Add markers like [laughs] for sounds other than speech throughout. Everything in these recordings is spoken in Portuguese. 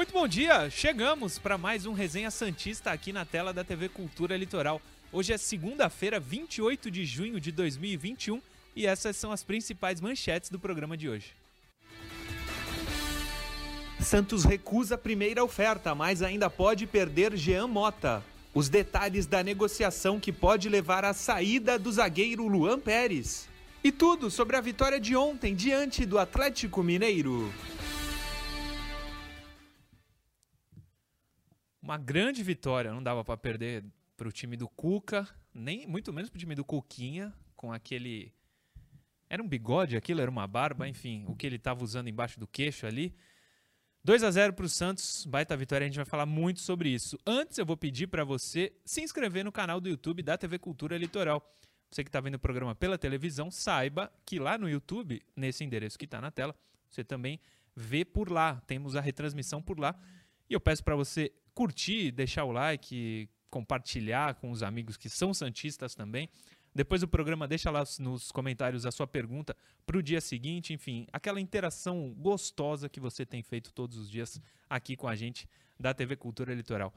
Muito bom dia! Chegamos para mais um Resenha Santista aqui na tela da TV Cultura Litoral. Hoje é segunda-feira, 28 de junho de 2021 e essas são as principais manchetes do programa de hoje. Santos recusa a primeira oferta, mas ainda pode perder Jean Mota. Os detalhes da negociação que pode levar à saída do zagueiro Luan Pérez. E tudo sobre a vitória de ontem diante do Atlético Mineiro. Uma grande vitória, não dava para perder para o time do Cuca, nem muito menos para o time do Cuquinha, com aquele. Era um bigode aquilo, era uma barba, enfim, o que ele estava usando embaixo do queixo ali. 2 a 0 para o Santos, baita vitória, a gente vai falar muito sobre isso. Antes, eu vou pedir para você se inscrever no canal do YouTube da TV Cultura Litoral. Você que está vendo o programa pela televisão, saiba que lá no YouTube, nesse endereço que está na tela, você também vê por lá. Temos a retransmissão por lá. E eu peço para você curtir, deixar o like, compartilhar com os amigos que são santistas também. Depois do programa, deixa lá nos comentários a sua pergunta para o dia seguinte. Enfim, aquela interação gostosa que você tem feito todos os dias aqui com a gente da TV Cultura Litoral.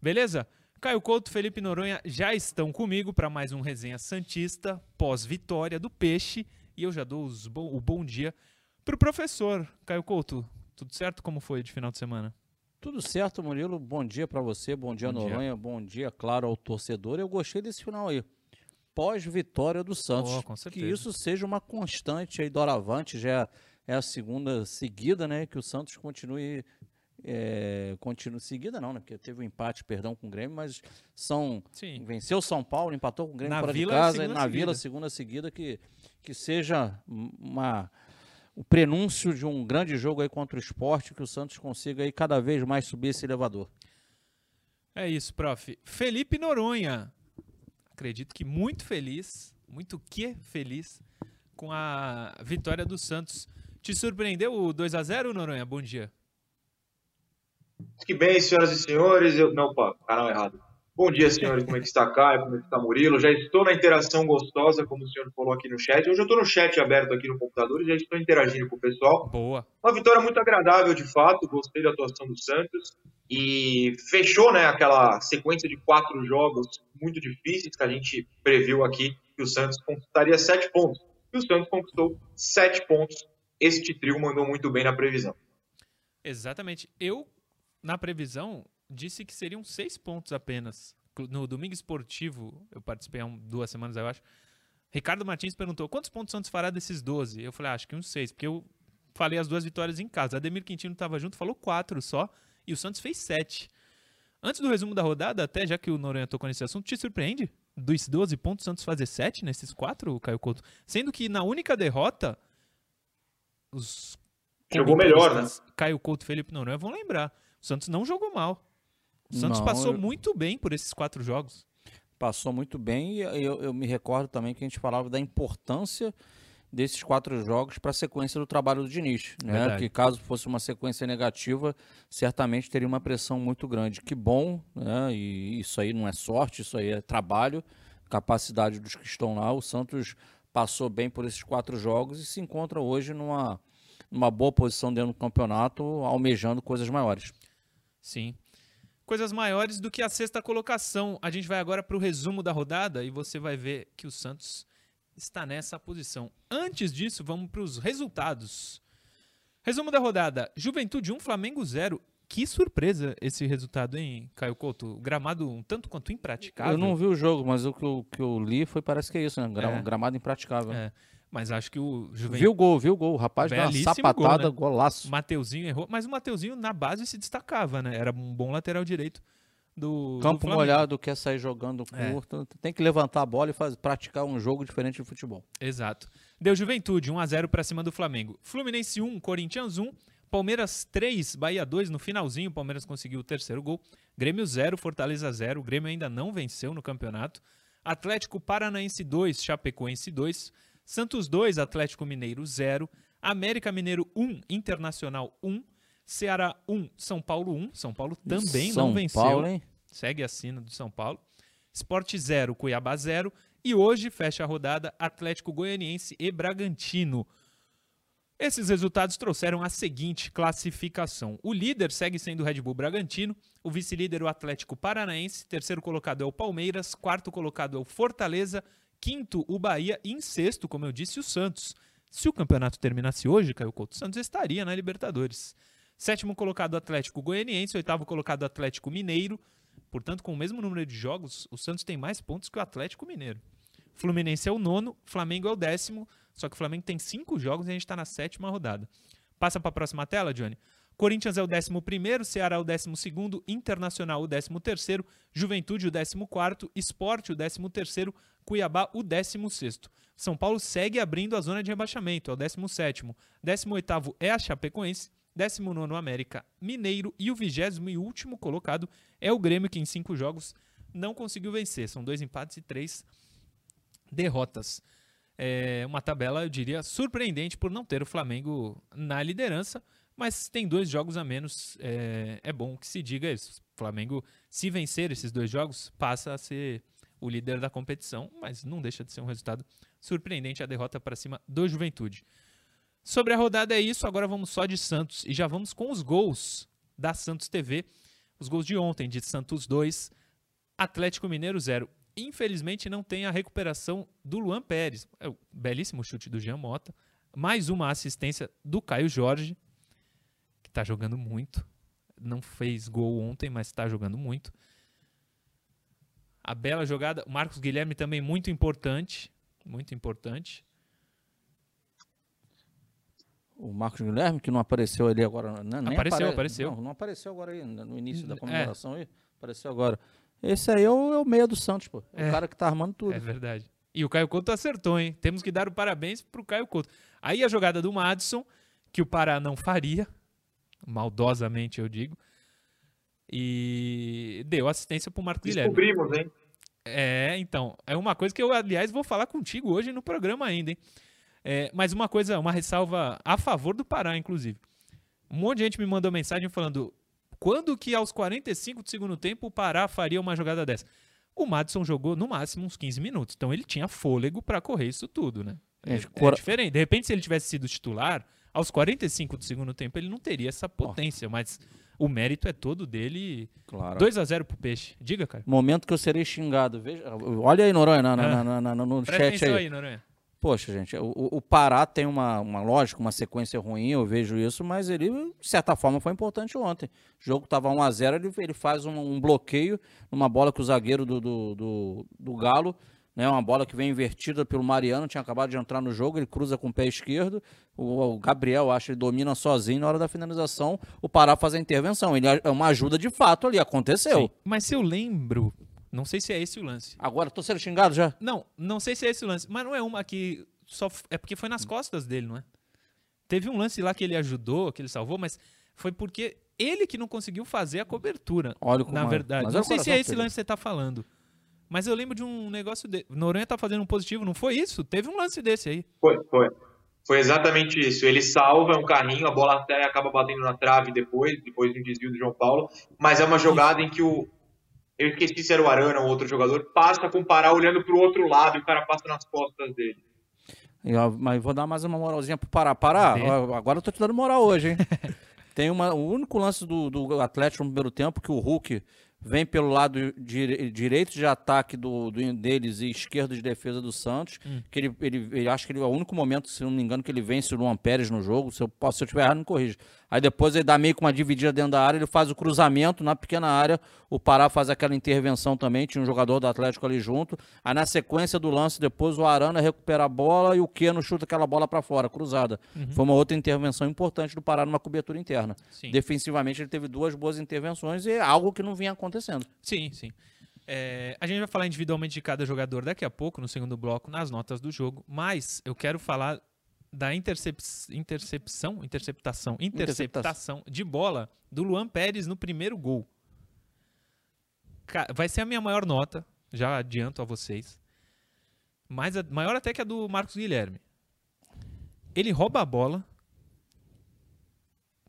Beleza? Caio Couto, Felipe Noronha já estão comigo para mais um Resenha Santista pós-vitória do Peixe. E eu já dou o bom dia para o professor. Caio Couto, tudo certo? Como foi de final de semana? Tudo certo, Murilo. Bom dia para você, bom dia, bom Noronha, dia. bom dia, claro, ao torcedor. Eu gostei desse final aí. Pós-vitória do Santos. Oh, que isso seja uma constante aí doravante, já é a segunda seguida, né? Que o Santos continue é, continua seguida não, né? Porque teve um empate, perdão, com o Grêmio, mas são Sim. venceu São Paulo, empatou com o Grêmio na fora de casa, na seguida. Vila segunda seguida que que seja uma o prenúncio de um grande jogo aí contra o esporte, que o Santos consiga aí cada vez mais subir esse elevador. É isso, prof. Felipe Noronha, acredito que muito feliz, muito que feliz com a vitória do Santos. Te surpreendeu o 2 a 0 Noronha? Bom dia. Que bem, senhoras e senhores. Eu... Não, pá, canal errado. Bom dia, senhores. Como é que está Caio? Como é que está Murilo? Já estou na interação gostosa, como o senhor falou aqui no chat. Hoje eu estou no chat aberto aqui no computador e já estou interagindo com o pessoal. Boa. Uma vitória muito agradável, de fato. Gostei da atuação do Santos. E fechou né, aquela sequência de quatro jogos muito difíceis que a gente previu aqui que o Santos conquistaria sete pontos. E o Santos conquistou sete pontos. Este trio mandou muito bem na previsão. Exatamente. Eu, na previsão, disse que seriam seis pontos apenas. No domingo esportivo, eu participei há duas semanas, eu acho. Ricardo Martins perguntou quantos pontos Santos fará desses 12? Eu falei, ah, acho que uns seis, porque eu falei as duas vitórias em casa. Ademir Quintino estava junto, falou quatro só, e o Santos fez sete. Antes do resumo da rodada, até já que o Noronha tocou nesse assunto, te surpreende? Dos 12 pontos, o Santos fazer sete nesses quatro, Caio Couto? Sendo que na única derrota, os. Jogou melhor, né? Caio Couto e Felipe Noronha vão lembrar. O Santos não jogou mal. O Santos Não, passou eu... muito bem por esses quatro jogos. Passou muito bem e eu, eu me recordo também que a gente falava da importância desses quatro jogos para a sequência do trabalho do Diniz, né? Que caso fosse uma sequência negativa, certamente teria uma pressão muito grande. Que bom, né? E isso aí não é sorte, isso aí é trabalho, capacidade dos que estão lá. O Santos passou bem por esses quatro jogos e se encontra hoje numa, numa boa posição dentro do campeonato, almejando coisas maiores. Sim coisas maiores do que a sexta colocação. A gente vai agora para o resumo da rodada e você vai ver que o Santos está nessa posição. Antes disso, vamos para os resultados. Resumo da rodada: Juventude 1, Flamengo 0. Que surpresa esse resultado, hein, Caio Couto? Gramado um tanto quanto impraticável. Eu não vi o jogo, mas o que eu, que eu li foi parece que é isso, né? Gra é. Gramado impraticável. É. Mas acho que o Juventude. Viu o gol, viu o gol. O rapaz deu uma sapatada, gol, né? golaço. Mateuzinho errou, mas o Mateuzinho na base se destacava, né? Era um bom lateral direito do. Campo do molhado, quer sair jogando é. curto. É. Tem que levantar a bola e faz, praticar um jogo diferente de futebol. Exato. Deu Juventude, 1x0 para cima do Flamengo. Fluminense 1, Corinthians 1. Palmeiras 3, Bahia 2 no finalzinho. O Palmeiras conseguiu o terceiro gol. Grêmio 0, Fortaleza 0. O Grêmio ainda não venceu no campeonato. Atlético Paranaense 2, Chapecoense 2. Santos 2, Atlético Mineiro 0, América Mineiro 1, Internacional 1, Ceará 1, São Paulo 1. São Paulo também São não venceu. Paulo, hein? Segue a sina do São Paulo. Sport 0, Cuiabá 0. E hoje fecha a rodada Atlético Goianiense e Bragantino. Esses resultados trouxeram a seguinte classificação. O líder segue sendo o Red Bull Bragantino, o vice-líder o Atlético Paranaense, terceiro colocado é o Palmeiras, quarto colocado é o Fortaleza, quinto o Bahia e em sexto, como eu disse, o Santos. Se o campeonato terminasse hoje, Caio Couto Santos estaria na Libertadores. Sétimo colocado Atlético Goianiense, oitavo colocado Atlético Mineiro. Portanto, com o mesmo número de jogos, o Santos tem mais pontos que o Atlético Mineiro. Fluminense é o nono, Flamengo é o décimo, só que o Flamengo tem cinco jogos e a gente está na sétima rodada. Passa para a próxima tela, Johnny. Corinthians é o 11, Ceará o 12, Internacional o 13, Juventude o 14, Esporte o 13, Cuiabá o 16. São Paulo segue abrindo a zona de rebaixamento, é o 17. 18 é a Chapecoense, 19 América Mineiro e o vigésimo e último colocado é o Grêmio, que em cinco jogos não conseguiu vencer. São dois empates e três derrotas. É uma tabela, eu diria, surpreendente por não ter o Flamengo na liderança, mas tem dois jogos a menos. É, é bom que se diga isso. O Flamengo, se vencer esses dois jogos, passa a ser o líder da competição, mas não deixa de ser um resultado surpreendente a derrota para cima do Juventude. Sobre a rodada é isso, agora vamos só de Santos e já vamos com os gols da Santos TV. Os gols de ontem, de Santos 2, Atlético Mineiro 0. Infelizmente não tem a recuperação do Luan Pérez. É o belíssimo chute do Jean Mota. Mais uma assistência do Caio Jorge, está jogando muito. Não fez gol ontem, mas está jogando muito. A bela jogada. O Marcos Guilherme também muito importante. Muito importante. O Marcos Guilherme, que não apareceu ali agora. Né? Nem apareceu, apare... apareceu. Não, não, apareceu agora aí, no início da é. comemoração é. aí. Apareceu agora. Esse aí é o, é o meia do Santos, pô. É. O cara que tá armando tudo. É verdade. E o Caio Couto acertou, hein? Temos que dar o parabéns pro Caio Couto. Aí a jogada do Madison, que o Pará não faria, maldosamente eu digo, e deu assistência pro Marco Guilherme. Descobrimos, hein? É, então, é uma coisa que eu, aliás, vou falar contigo hoje no programa ainda, hein? É, mas uma coisa, uma ressalva a favor do Pará, inclusive. Um monte de gente me mandou mensagem falando: quando que aos 45 do segundo tempo o Pará faria uma jogada dessa? O Madison jogou no máximo uns 15 minutos, então ele tinha fôlego para correr isso tudo, né? É, é, diferente. De repente, se ele tivesse sido titular, aos 45 do segundo tempo ele não teria essa potência, oh. mas o mérito é todo dele. Claro. 2 a 0 pro Peixe. Diga, cara. Momento que eu serei xingado. Veja, olha aí, Noronha, na, na, ah. na, no Presta chat aí. aí Noronha. Poxa, gente, o, o Pará tem uma, uma lógica, uma sequência ruim, eu vejo isso, mas ele, de certa forma, foi importante ontem. O jogo estava 1 a 0 ele, ele faz um, um, bloqueio numa bola que o zagueiro do, do, do, do Galo né? Uma bola que vem invertida pelo Mariano, tinha acabado de entrar no jogo, ele cruza com o pé esquerdo. O, Gabriel, acho, ele domina sozinho na hora da finalização. O Pará faz a intervenção. Ele é uma ajuda de fato ali, aconteceu. Sim, mas se eu lembro, não sei se é esse o lance. Agora, tô sendo xingado já? Não, não sei se é esse o lance. Mas não é uma que só. É porque foi nas costas dele, não é? Teve um lance lá que ele ajudou, que ele salvou, mas foi porque ele que não conseguiu fazer a cobertura. Olha como Na verdade. Mas não sei se é esse lance que você tá falando. Mas eu lembro de um negócio de. Noronha tá fazendo um positivo, não foi isso? Teve um lance desse aí. Foi, foi. Foi exatamente isso. Ele salva um carrinho, a bola até acaba batendo na trave depois, depois do desvio do João Paulo. Mas é uma jogada isso. em que o. Eu esqueci se era o Arana ou outro jogador, passa com o Pará olhando pro outro lado e o cara passa nas costas dele. Eu, mas vou dar mais uma moralzinha pro Pará. Pará, agora eu tô te dando moral hoje, hein? [laughs] Tem uma, o único lance do, do Atlético no primeiro tempo que o Hulk vem pelo lado direito de ataque do, do, deles e esquerdo de defesa do Santos. Hum. Que ele, ele, ele acho que ele, é o único momento, se não me engano, que ele vence o Luan Pérez no jogo. Se eu, se eu tiver errado, me corrija. Aí depois ele dá meio com uma dividida dentro da área, ele faz o cruzamento na pequena área. O Pará faz aquela intervenção também, tinha um jogador do Atlético ali junto. Aí na sequência do lance, depois o Arana recupera a bola e o Keno chuta aquela bola para fora, cruzada. Uhum. Foi uma outra intervenção importante do Pará numa cobertura interna. Sim. Defensivamente ele teve duas boas intervenções e é algo que não vinha acontecendo. Sim, sim. É, a gente vai falar individualmente de cada jogador daqui a pouco, no segundo bloco, nas notas do jogo, mas eu quero falar da intercep intercepção, interceptação, interceptação de bola do Luan Pérez no primeiro gol. Vai ser a minha maior nota, já adianto a vocês. Mais a, maior até que a do Marcos Guilherme. Ele rouba a bola,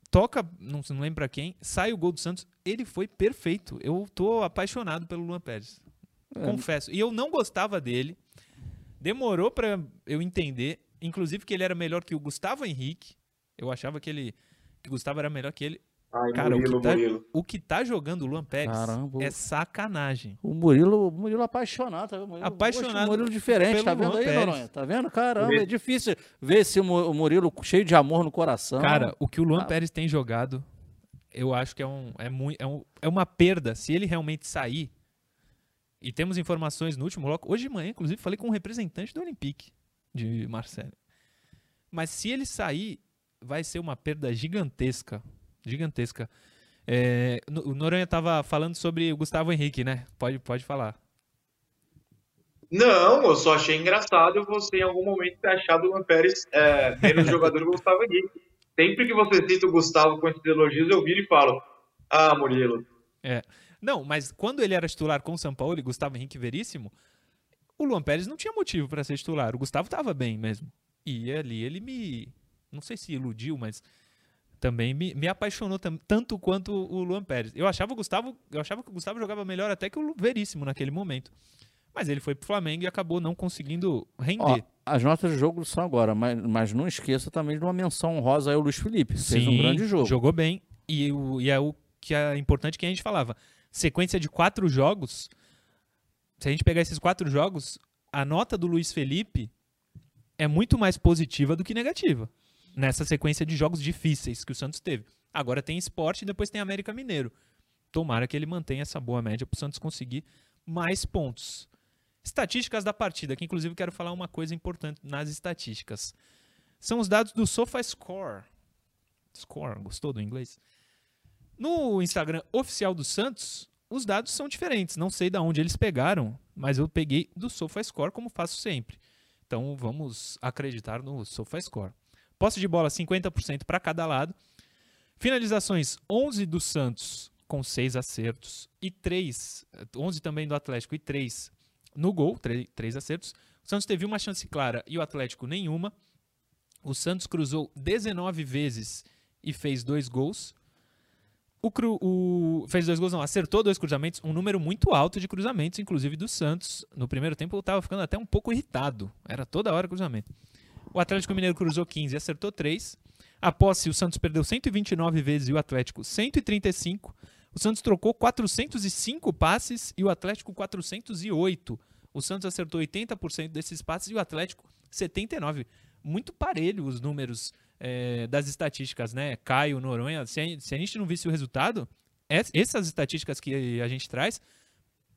toca, não, não lembro pra quem, sai o gol do Santos. Ele foi perfeito. Eu tô apaixonado pelo Luan Pérez. É. Confesso. E eu não gostava dele. Demorou para eu entender inclusive que ele era melhor que o Gustavo Henrique, Eu achava que ele que o Gustavo era melhor que ele. Ai, Cara, Murilo, o, que tá, Murilo. o que tá jogando o Luan Pérez Caramba. é sacanagem. O Murilo, o Murilo apaixonado, tá vendo? Murilo, apaixonado. Murilo diferente, tá vendo Luan aí, Noronha? Tá vendo? Caramba, é difícil ver esse Murilo cheio de amor no coração. Cara, o que o Luan ah. Pérez tem jogado, eu acho que é, um, é, muito, é, um, é uma perda. Se ele realmente sair, e temos informações no último bloco, hoje de manhã, inclusive, falei com um representante do Olympique, de Marcelo. Mas se ele sair, vai ser uma perda gigantesca. Gigantesca. É, o Noronha estava falando sobre o Gustavo Henrique, né? Pode, pode falar. Não, eu só achei engraçado você em algum momento ter achado o Luan Pérez é, menos [laughs] jogador que o Gustavo Henrique. Sempre que você cita o Gustavo com esses elogios, eu viro e falo: Ah, Murilo. É. Não, mas quando ele era titular com o São Paulo e Gustavo Henrique Veríssimo, o Luan Pérez não tinha motivo para ser titular. O Gustavo estava bem mesmo. E ali ele me. Não sei se iludiu, mas também me, me apaixonou tanto quanto o Luan Pérez. Eu achava o Gustavo, eu achava que o Gustavo jogava melhor até que o Veríssimo naquele momento. Mas ele foi pro Flamengo e acabou não conseguindo render. Ó, as notas de jogo são agora, mas, mas não esqueça também de uma menção honrosa aí ao Luiz Felipe. Sim, fez um grande jogo. Jogou bem. E, o, e é o que é importante que a gente falava. Sequência de quatro jogos. Se a gente pegar esses quatro jogos, a nota do Luiz Felipe é muito mais positiva do que negativa nessa sequência de jogos difíceis que o Santos teve. Agora tem esporte e depois tem América Mineiro. Tomara que ele mantenha essa boa média para o Santos conseguir mais pontos. Estatísticas da partida, que inclusive quero falar uma coisa importante nas estatísticas. São os dados do SofaScore. Score, gostou do inglês? No Instagram oficial do Santos, os dados são diferentes. Não sei de onde eles pegaram, mas eu peguei do SofaScore como faço sempre. Então vamos acreditar no SofaScore. Posse de bola 50% para cada lado. Finalizações 11 do Santos com 6 acertos e 3, 11 também do Atlético e 3 no gol, 3, 3 acertos. O Santos teve uma chance clara e o Atlético nenhuma. O Santos cruzou 19 vezes e fez dois gols. O, cru, o, fez dois gols, não, acertou dois cruzamentos, um número muito alto de cruzamentos, inclusive do Santos. No primeiro tempo eu estava ficando até um pouco irritado. Era toda hora cruzamento. O Atlético Mineiro cruzou 15 e acertou 3. A posse, o Santos perdeu 129 vezes e o Atlético 135. O Santos trocou 405 passes e o Atlético 408. O Santos acertou 80% desses passes e o Atlético 79%. Muito parelho os números é, das estatísticas, né? Caio, Noronha. Se a, se a gente não visse o resultado, essas estatísticas que a gente traz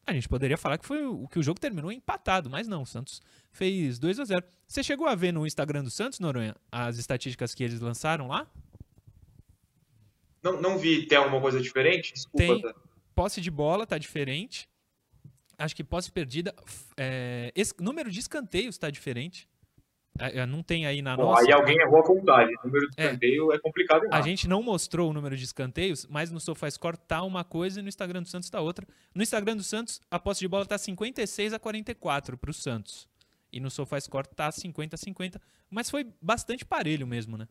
a gente poderia falar que foi o que o jogo terminou empatado, mas não, o Santos fez 2 a 0. Você chegou a ver no Instagram do Santos, Noronha, as estatísticas que eles lançaram lá? Não, não vi, tem alguma coisa diferente? Desculpa. Tem, tá? posse de bola tá diferente. Acho que posse perdida, é, esse, número de escanteios está diferente. É, é, não tem aí na Bom, nossa. Aí alguém errou a contagem. O número de é. escanteio é, é complicado. A gente não mostrou o número de escanteios, mas no SofaScore tá uma coisa e no Instagram do Santos tá outra. No Instagram do Santos, a posse de bola tá 56 a 44 para o Santos. E no SofaScore tá 50 a 50. Mas foi bastante parelho mesmo, né?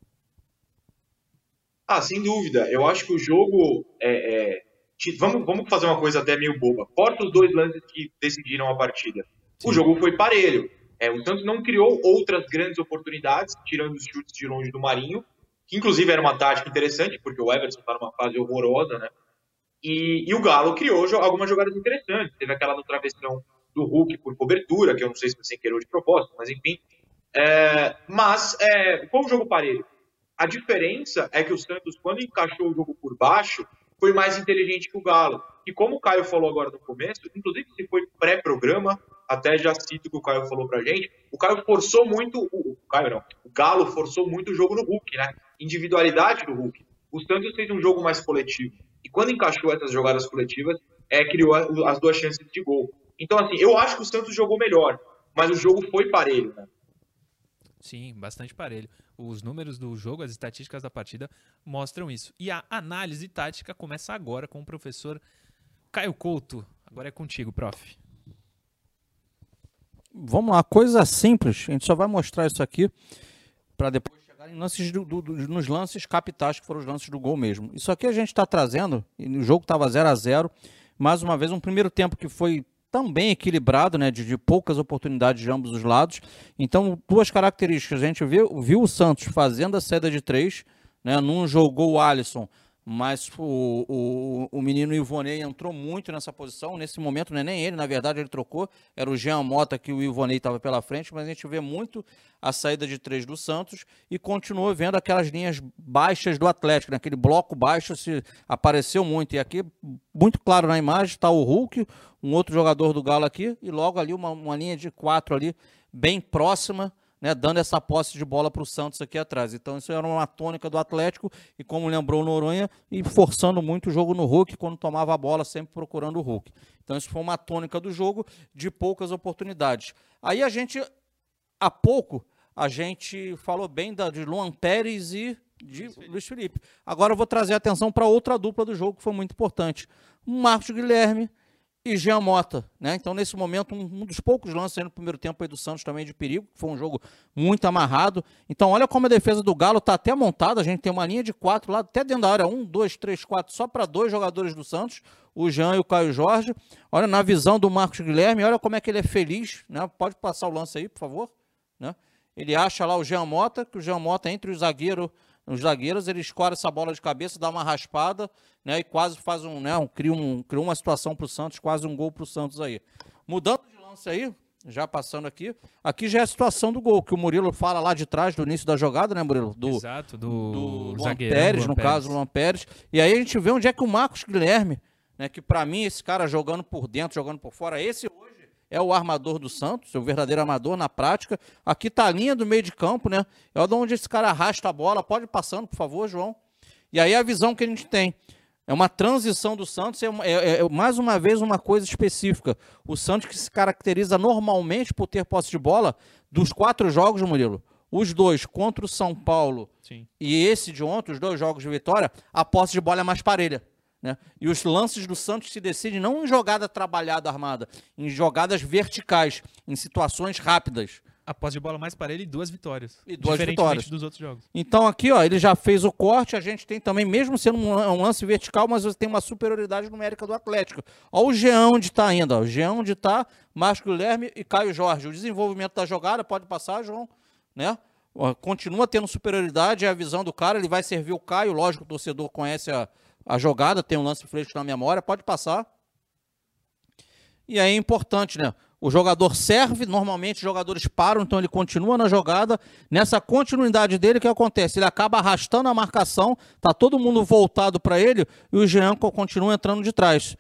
Ah, sem dúvida. Eu acho que o jogo. É, é... Vamos, vamos fazer uma coisa até meio boba. Corta os dois lances que decidiram a partida. Sim. O jogo foi parelho. É, o Santos não criou outras grandes oportunidades, tirando os chutes de longe do Marinho, que inclusive era uma tática interessante, porque o Everson está numa fase horrorosa, né? E, e, o Galo criou algumas jogadas interessantes. Teve aquela no travessão do Hulk por cobertura, que eu não sei se você querer de propósito, mas enfim. É, mas é, foi um jogo parelho. A diferença é que o Santos, quando encaixou o jogo por baixo, foi mais inteligente que o Galo. E como o Caio falou agora no começo, inclusive se foi pré-programa, até já cito o que o Caio falou pra gente, o Caio forçou muito, o, Caio não, o Galo forçou muito o jogo no Hulk, né? Individualidade do Hulk. O Santos fez um jogo mais coletivo. E quando encaixou essas jogadas coletivas, é, criou as duas chances de gol. Então, assim, eu acho que o Santos jogou melhor, mas o jogo foi parelho, né? Sim, bastante parelho. Os números do jogo, as estatísticas da partida mostram isso. E a análise tática começa agora com o professor Caio Couto. Agora é contigo, prof. Vamos lá, coisa simples. A gente só vai mostrar isso aqui para depois chegar em lances do, do, nos lances capitais, que foram os lances do gol mesmo. Isso aqui a gente está trazendo, e o jogo estava 0 a 0 Mais uma vez, um primeiro tempo que foi também equilibrado, né, de, de, poucas oportunidades de ambos os lados. Então, duas características. A gente viu, viu o Santos fazendo a saída de três, né? Num jogou o Alisson, mas o, o, o menino Ivonei entrou muito nessa posição. Nesse momento, não é nem ele, na verdade, ele trocou. Era o Jean Mota que o Ivonei estava pela frente, mas a gente vê muito a saída de três do Santos e continua vendo aquelas linhas baixas do Atlético, né? aquele bloco baixo se apareceu muito. E aqui, muito claro na imagem, está o Hulk, um outro jogador do Galo aqui, e logo ali uma, uma linha de quatro ali, bem próxima né, dando essa posse de bola para o Santos aqui atrás. Então isso era uma tônica do Atlético e como lembrou o Noronha, e forçando muito o jogo no Hulk quando tomava a bola, sempre procurando o Hulk. Então isso foi uma tônica do jogo de poucas oportunidades. Aí a gente, há pouco, a gente falou bem da, de Luan Pérez e de Luiz Felipe. Agora eu vou trazer atenção para outra dupla do jogo que foi muito importante. Marcos Guilherme e Jean Mota, né? Então, nesse momento, um, um dos poucos lances no primeiro tempo aí do Santos também de perigo, foi um jogo muito amarrado. Então, olha como a defesa do Galo está até montada. A gente tem uma linha de quatro lá, até dentro da área. Um, dois, três, quatro, só para dois jogadores do Santos, o Jean e o Caio Jorge. Olha, na visão do Marcos Guilherme, olha como é que ele é feliz, né? Pode passar o lance aí, por favor, né? Ele acha lá o Jean Mota, que o Jean Mota entre o zagueiro os zagueiros, ele escora essa bola de cabeça, dá uma raspada, né? E quase faz um, né? Um, cria, um, cria uma situação para o Santos, quase um gol para o Santos aí. Mudando de lance aí, já passando aqui, aqui já é a situação do gol, que o Murilo fala lá de trás, do início da jogada, né, Murilo? Do, Exato, do, do Luan Pérez, no Pérez. caso, Luan Pérez. E aí a gente vê onde é que o Marcos Guilherme, né, que para mim, esse cara jogando por dentro, jogando por fora, esse hoje é o armador do Santos, o verdadeiro armador na prática. Aqui tá a linha do meio de campo, né? É onde esse cara arrasta a bola. Pode ir passando, por favor, João. E aí a visão que a gente tem. É uma transição do Santos, é, é, é, mais uma vez uma coisa específica. O Santos que se caracteriza normalmente por ter posse de bola, dos quatro jogos, Murilo, os dois contra o São Paulo Sim. e esse de ontem, os dois jogos de vitória, a posse de bola é mais parelha. Né? E os lances do Santos se decidem não em jogada trabalhada armada, em jogadas verticais, em situações rápidas. A posse de bola mais parelha e duas vitórias. E duas vitórias. dos outros jogos. Então aqui, ó, ele já fez o corte, a gente tem também, mesmo sendo um, lance vertical, mas você tem uma superioridade numérica do Atlético. Olha o Jean onde está ainda, ó. o Jean onde está, Márcio Guilherme e Caio Jorge. O desenvolvimento da jogada, pode passar, João, né? Continua tendo superioridade, é a visão do cara, ele vai servir o Caio, lógico, o torcedor conhece a, a jogada, tem um lance fresco na memória, pode passar. E aí é importante, né? O jogador serve, normalmente os jogadores param, então ele continua na jogada. Nessa continuidade dele, o que acontece? Ele acaba arrastando a marcação, tá todo mundo voltado para ele e o Jean continua entrando de trás.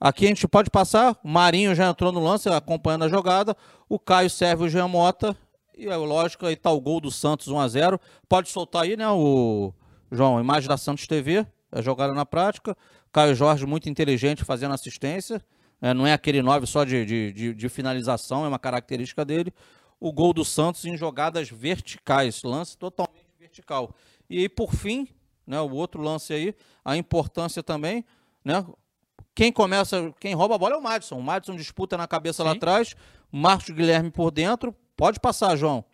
Aqui a gente pode passar, o Marinho já entrou no lance, acompanhando a jogada. O Caio serve o Jean Mota. E é lógico, aí tá o gol do Santos 1 a 0 Pode soltar aí, né, o João, imagem da Santos TV é jogada na prática. Caio Jorge, muito inteligente, fazendo assistência. É, não é aquele 9 só de, de, de, de, finalização, é uma característica dele. O gol do Santos em jogadas verticais, lance totalmente vertical. E aí, por fim, né, o outro lance aí, a importância também, né? Quem começa, quem rouba a bola é o Madison. O Madison disputa na cabeça Sim. lá atrás, Marcos Guilherme por dentro. Pode passar, João.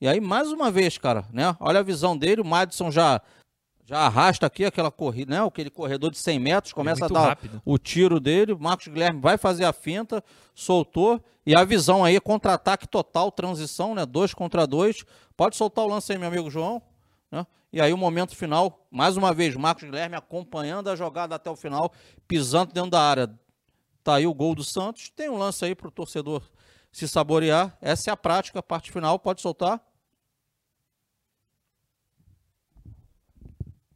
E aí, mais uma vez, cara, né? Olha a visão dele, o Madison já já arrasta aqui aquela corrida, né? Aquele corredor de 100 metros, começa é a dar rápido. o tiro dele. Marcos Guilherme vai fazer a finta, soltou. E a visão aí, contra-ataque total, transição, né? Dois contra dois. Pode soltar o lance aí, meu amigo João. Né? E aí o momento final, mais uma vez, Marcos Guilherme acompanhando a jogada até o final, pisando dentro da área. Tá aí o gol do Santos. Tem um lance aí para o torcedor se saborear. Essa é a prática, a parte final. Pode soltar.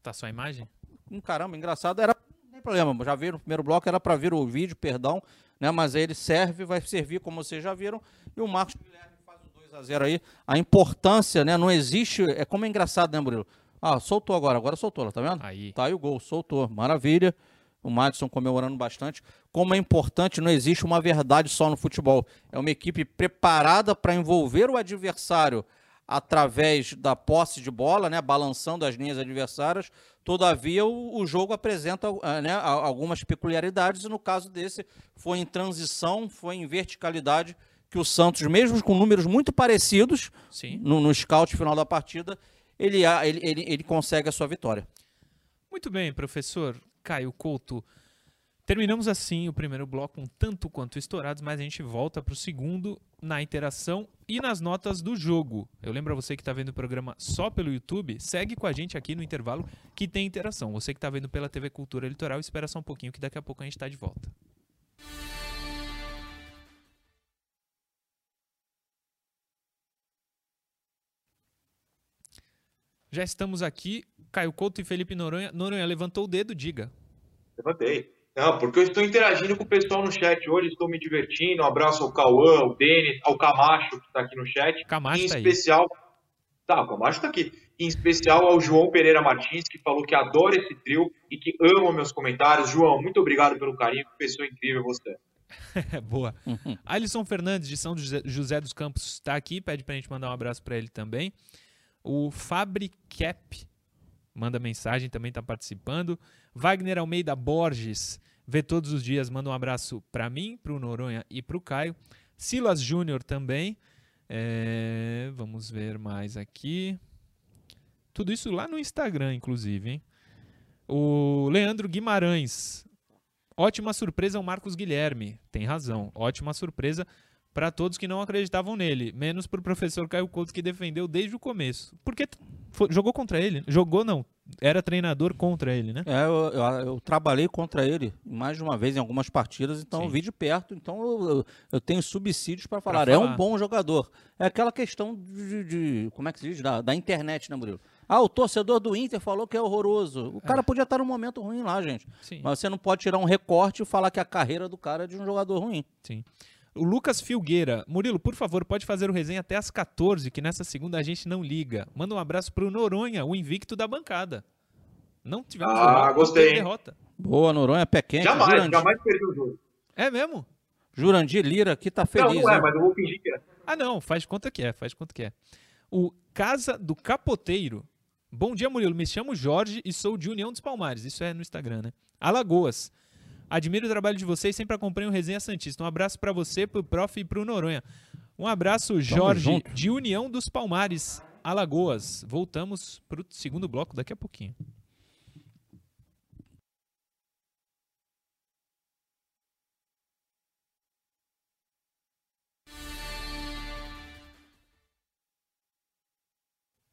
Tá só a imagem? Um caramba, engraçado. Era, não tem problema, já viram no primeiro bloco, era para vir o vídeo, perdão, né? Mas ele serve, vai servir, como vocês já viram. E o Marcos Guilherme faz o 2 a 0 aí. A importância, né? Não existe. É como é engraçado, né, Murilo? Ah, soltou agora, agora soltou, tá vendo? Aí. Tá aí o gol, soltou. Maravilha. O Madison comemorando bastante. Como é importante, não existe uma verdade só no futebol. É uma equipe preparada para envolver o adversário através da posse de bola, né, balançando as linhas adversárias. Todavia, o, o jogo apresenta eh, né, algumas peculiaridades, e no caso desse, foi em transição, foi em verticalidade, que o Santos, mesmo com números muito parecidos no, no scout final da partida, ele, ele, ele, ele consegue a sua vitória. Muito bem, professor Caio Couto. Terminamos assim o primeiro bloco um tanto quanto estourados, mas a gente volta para o segundo na interação e nas notas do jogo. Eu lembro a você que está vendo o programa só pelo YouTube, segue com a gente aqui no intervalo que tem interação. Você que está vendo pela TV Cultura Litoral, espera só um pouquinho que daqui a pouco a gente está de volta. Já estamos aqui. Caio Couto e Felipe Noronha. Noronha levantou o dedo, diga. Levantei. Não, porque eu estou interagindo com o pessoal no chat hoje, estou me divertindo. Um abraço ao Cauã, ao Denis, ao Camacho, que está aqui no chat. Camacho em tá especial. Aí. Tá, o Camacho está aqui. Em especial ao João Pereira Martins, que falou que adora esse trio e que ama meus comentários. João, muito obrigado pelo carinho, que pessoa incrível você. [laughs] Boa. Uhum. Alisson Fernandes, de São José dos Campos, está aqui, pede para a gente mandar um abraço para ele também. O Fabricap manda mensagem, também está participando. Wagner Almeida Borges, vê todos os dias, manda um abraço para mim, para o Noronha e para o Caio. Silas Júnior também. É, vamos ver mais aqui. Tudo isso lá no Instagram, inclusive. Hein? O Leandro Guimarães. Ótima surpresa o Marcos Guilherme. Tem razão. Ótima surpresa para todos que não acreditavam nele, menos para o professor Caio Couto que defendeu desde o começo. Porque foi, jogou contra ele, jogou não, era treinador contra ele, né? É, eu, eu, eu, trabalhei contra ele mais de uma vez em algumas partidas, então Sim. eu vi de perto, então eu, eu tenho subsídios para falar. falar. É um bom jogador. É aquela questão de, de como é que se diz, da, da internet, né, Murilo? Ah, o torcedor do Inter falou que é horroroso. O cara é. podia estar num momento ruim lá, gente. Sim. Mas você não pode tirar um recorte e falar que a carreira do cara é de um jogador ruim. Sim. O Lucas Filgueira. Murilo, por favor, pode fazer o resenha até às 14, que nessa segunda a gente não liga. Manda um abraço pro Noronha, o invicto da bancada. Não tivemos ah, derrota, gostei. derrota. Boa, Noronha, pé quente. Jamais, Jurandir. jamais perdi o jogo. É mesmo? Jurandir Lira aqui tá feliz. Não, não é, mas eu vou fingir que é. Ah, não, faz conta que é, faz conta que é. O Casa do Capoteiro. Bom dia, Murilo. Me chamo Jorge e sou de União dos Palmares. Isso é no Instagram, né? Alagoas. Admiro o trabalho de vocês, sempre acompanho o Resenha Santista. Um abraço para você, pro Prof e pro Noronha. Um abraço, Jorge, de União dos Palmares, Alagoas. Voltamos pro segundo bloco daqui a pouquinho.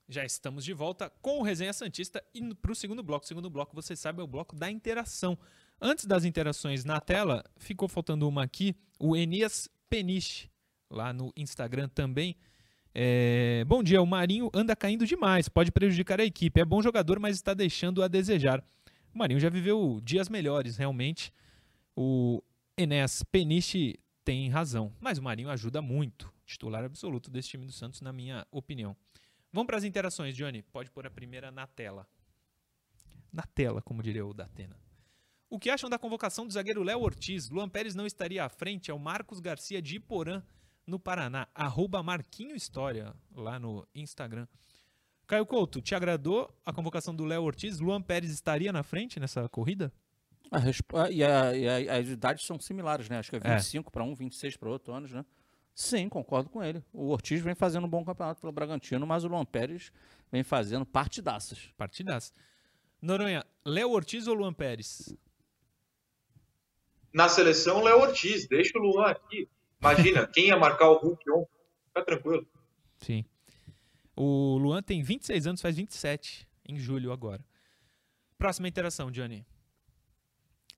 Já estamos de volta com o Resenha Santista e para o segundo bloco. O segundo bloco, você sabe, é o bloco da interação. Antes das interações na tela, ficou faltando uma aqui, o Enias Peniche, lá no Instagram também. É... Bom dia, o Marinho anda caindo demais, pode prejudicar a equipe. É bom jogador, mas está deixando a desejar. O Marinho já viveu dias melhores, realmente. O Enéas Peniche tem razão, mas o Marinho ajuda muito. Titular absoluto desse time do Santos, na minha opinião. Vamos para as interações, Johnny. Pode pôr a primeira na tela. Na tela, como diria o Datena. O que acham da convocação do zagueiro Léo Ortiz? Luan Pérez não estaria à frente ao Marcos Garcia de Iporã, no Paraná. Arroba Marquinho História, lá no Instagram. Caio Couto, te agradou a convocação do Léo Ortiz? Luan Pérez estaria na frente nessa corrida? A, e, a, e a, as idades são similares, né? Acho que é 25 é. para um, 26 para outro anos, né? Sim, concordo com ele. O Ortiz vem fazendo um bom campeonato pelo Bragantino, mas o Luan Pérez vem fazendo partidaças. Partidaças. Noronha, Léo Ortiz ou Luan Pérez? Na seleção, Léo Ortiz. Deixa o Luan aqui. Imagina, quem ia marcar o Hulk ontem? Fica tranquilo. Sim. O Luan tem 26 anos, faz 27 em julho agora. Próxima interação, Johnny.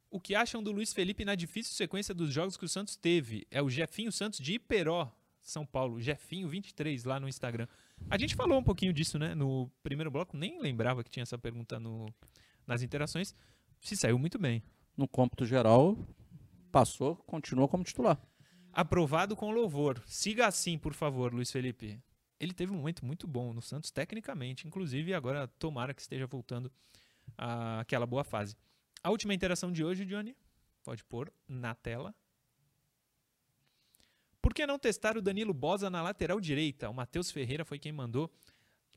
O que acham do Luiz Felipe na difícil sequência dos jogos que o Santos teve? É o Jefinho Santos de Iperó, São Paulo. Jefinho23 lá no Instagram. A gente falou um pouquinho disso, né? No primeiro bloco, nem lembrava que tinha essa pergunta no, nas interações. Se saiu muito bem. No cômputo geral, passou, continua como titular. Aprovado com louvor. Siga assim, por favor, Luiz Felipe. Ele teve um momento muito bom no Santos, tecnicamente, inclusive, agora tomara que esteja voltando àquela boa fase. A última interação de hoje, Johnny, pode pôr na tela. Por que não testar o Danilo Bosa na lateral direita? O Matheus Ferreira foi quem mandou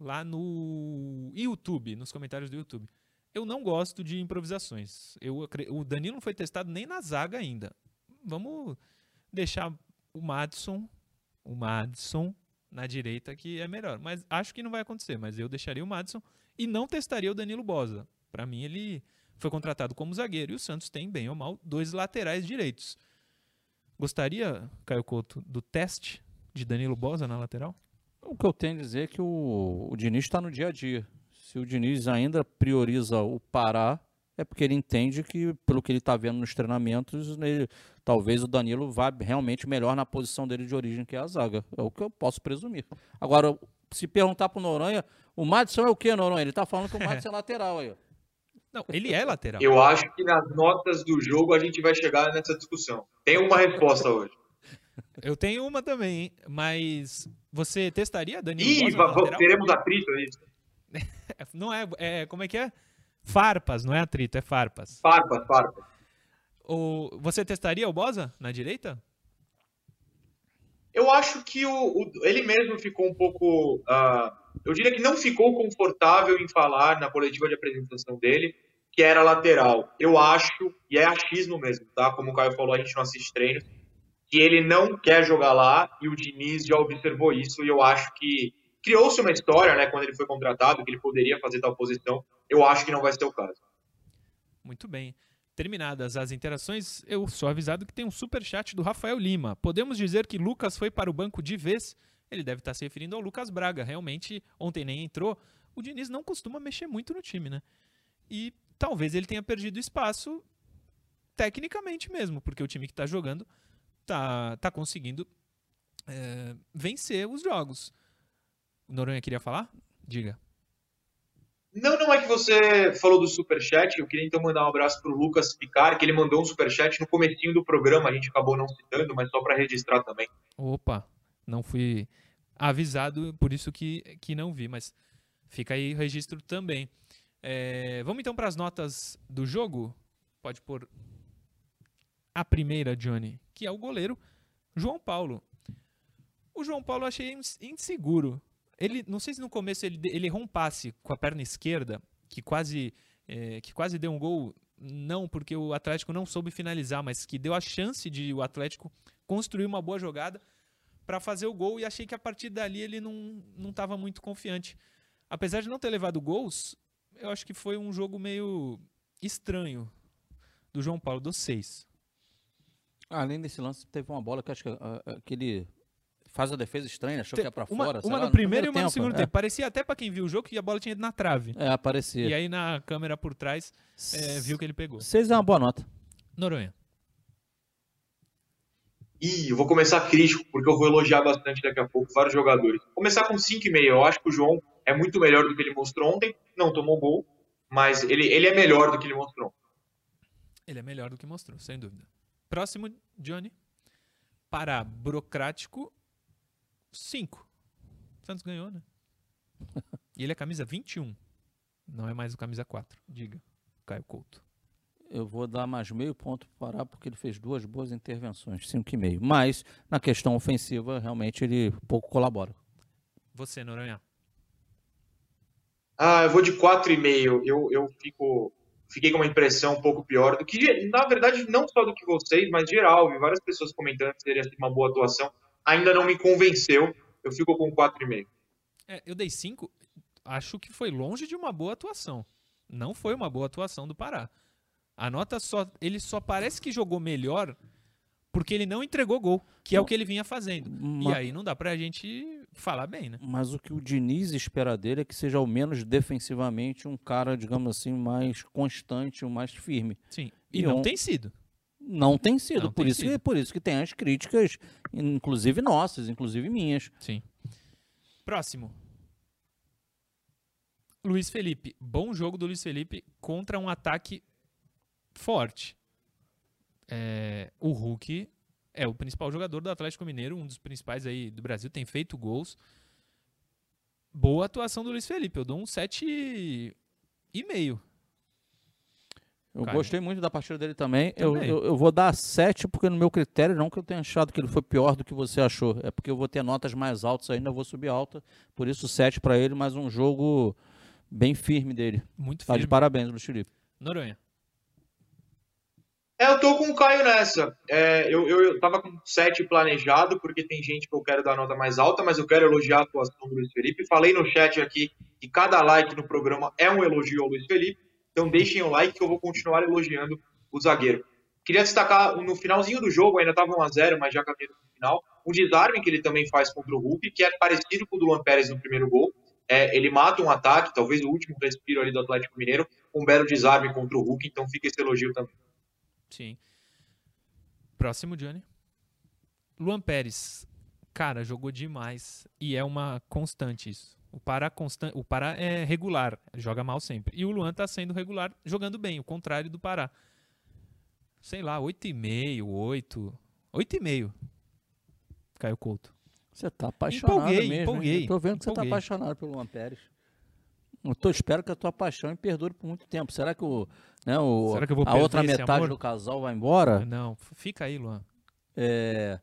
lá no YouTube, nos comentários do YouTube. Eu não gosto de improvisações. Eu, o Danilo não foi testado nem na zaga ainda. Vamos deixar o Madison, o Madison na direita que é melhor. Mas acho que não vai acontecer. Mas eu deixaria o Madison e não testaria o Danilo Bosa. Para mim ele foi contratado como zagueiro e o Santos tem, bem ou mal, dois laterais direitos. Gostaria, Caio Couto, do teste de Danilo Bosa na lateral? O que eu tenho a dizer é que o, o Diniz está no dia a dia. Se o Diniz ainda prioriza o Pará, é porque ele entende que, pelo que ele está vendo nos treinamentos, ele, talvez o Danilo vá realmente melhor na posição dele de origem, que é a zaga. É o que eu posso presumir. Agora, se perguntar para o Noronha, o Madison é o que, Noronha? Ele está falando que o Madison é [laughs] lateral aí. Não, ele é lateral. Eu acho que nas notas do jogo a gente vai chegar nessa discussão. Tem uma resposta hoje. [laughs] Eu tenho uma também, mas você testaria Danilo Ih, teremos atrito, é isso? [laughs] não é, é, como é que é? Farpas, não é atrito, é farpas. Farpas, farpas. O, você testaria o Bosa na direita? Eu acho que o, o, ele mesmo ficou um pouco. Uh, eu diria que não ficou confortável em falar na coletiva de apresentação dele que era lateral. Eu acho, e é achismo mesmo, tá? Como o Caio falou, a gente não assiste treinos, que ele não quer jogar lá e o Diniz já observou isso e eu acho que criou-se uma história, né, quando ele foi contratado, que ele poderia fazer tal posição. Eu acho que não vai ser o caso. Muito bem. Terminadas as interações, eu sou avisado que tem um super chat do Rafael Lima. Podemos dizer que Lucas foi para o banco de vez? Ele deve estar se referindo ao Lucas Braga. Realmente, ontem nem entrou. O Diniz não costuma mexer muito no time, né? E talvez ele tenha perdido espaço tecnicamente mesmo, porque o time que está jogando tá, tá conseguindo é, vencer os jogos. Noronha queria falar? Diga. Não, não é que você falou do superchat, eu queria então mandar um abraço para o Lucas Picar, que ele mandou um superchat no comecinho do programa, a gente acabou não citando, mas só para registrar também. Opa, não fui avisado, por isso que, que não vi, mas fica aí o registro também. É, vamos então para as notas do jogo? Pode pôr a primeira, Johnny, que é o goleiro João Paulo. O João Paulo eu achei inseguro ele, não sei se no começo ele, ele errou um passe com a perna esquerda, que quase, é, que quase deu um gol. Não, porque o Atlético não soube finalizar, mas que deu a chance de o Atlético construir uma boa jogada para fazer o gol. E achei que a partir dali ele não estava muito confiante. Apesar de não ter levado gols, eu acho que foi um jogo meio estranho do João Paulo, dos seis. Além desse lance, teve uma bola que acho que aquele faz a defesa estranha, achou que ia pra uma, fora. Uma no primeiro e uma no segundo é. tempo. Parecia até pra quem viu o jogo que a bola tinha ido na trave. É, aparecia. E aí na câmera por trás é, viu que ele pegou. Seis é uma boa nota. Noronha. Ih, eu vou começar crítico, porque eu vou elogiar bastante daqui a pouco vários jogadores. Vou começar com 5,5. Eu acho que o João é muito melhor do que ele mostrou ontem. Não tomou gol, mas ele, ele é melhor do que ele mostrou. Ele é melhor do que mostrou, sem dúvida. Próximo, Johnny. Para burocrático, 5. O Santos ganhou, né? e ele é camisa 21. Não é mais o camisa 4. Diga, Caio Couto. Eu vou dar mais meio ponto para parar porque ele fez duas boas intervenções, 5,5. Mas na questão ofensiva, realmente ele pouco colabora. Você, Noronha. Ah, eu vou de 4,5. Eu, eu fico, fiquei com uma impressão um pouco pior do que, na verdade, não só do que vocês, mas geral. Vi várias pessoas comentando que seria uma boa atuação ainda não me convenceu. Eu fico com 4,5. É, eu dei 5. Acho que foi longe de uma boa atuação. Não foi uma boa atuação do Pará. A nota só. Ele só parece que jogou melhor porque ele não entregou gol, que é o que ele vinha fazendo. Mas, e aí não dá pra gente falar bem, né? Mas o que o Diniz espera dele é que seja ao menos defensivamente um cara, digamos assim, mais constante, mais firme. Sim. E, e não tem sido. Não tem sido. Não por, tem isso sido. Que, por isso que tem as críticas, inclusive nossas, inclusive minhas. Sim. Próximo. Luiz Felipe. Bom jogo do Luiz Felipe contra um ataque forte. É, o Hulk é o principal jogador do Atlético Mineiro, um dos principais aí do Brasil, tem feito gols. Boa atuação do Luiz Felipe. Eu dou um 7,5. Eu gostei muito da partida dele também. também. Eu, eu, eu, vou dar 7, porque no meu critério, não que eu tenha achado que ele foi pior do que você achou. É porque eu vou ter notas mais altas ainda, vou subir alta. Por isso 7 para ele, mas um jogo bem firme dele. Muito firme. Tá de parabéns, Luiz Felipe. Noronha. É, eu tô com o Caio nessa. É, eu, eu, eu tava com 7 planejado, porque tem gente que eu quero dar nota mais alta, mas eu quero elogiar a atuação do Luiz Felipe. Falei no chat aqui que cada like no programa é um elogio ao Luiz Felipe. Então deixem o like que eu vou continuar elogiando o zagueiro. Queria destacar no finalzinho do jogo, ainda estava 1x0, mas já caminhando no final, um desarme que ele também faz contra o Hulk, que é parecido com o do Luan Pérez no primeiro gol. É, ele mata um ataque, talvez o último respiro ali do Atlético Mineiro, um belo desarme contra o Hulk, então fica esse elogio também. Sim. Próximo, Johnny. Luan Pérez, cara, jogou demais e é uma constante isso. O Pará, constan... o Pará é regular, joga mal sempre. E o Luan tá sendo regular, jogando bem, o contrário do Pará. Sei lá, 8,5, 8. 8,5. Caio Couto. Você tá apaixonado empolguei, mesmo. Empolguei, tô vendo que empolguei. você tá apaixonado pelo Luan Pérez. Eu tô, espero que a tua paixão perdure por muito tempo. Será que, o, né, o, Será que a outra metade amor? do casal vai embora? Não, fica aí, Luan. É,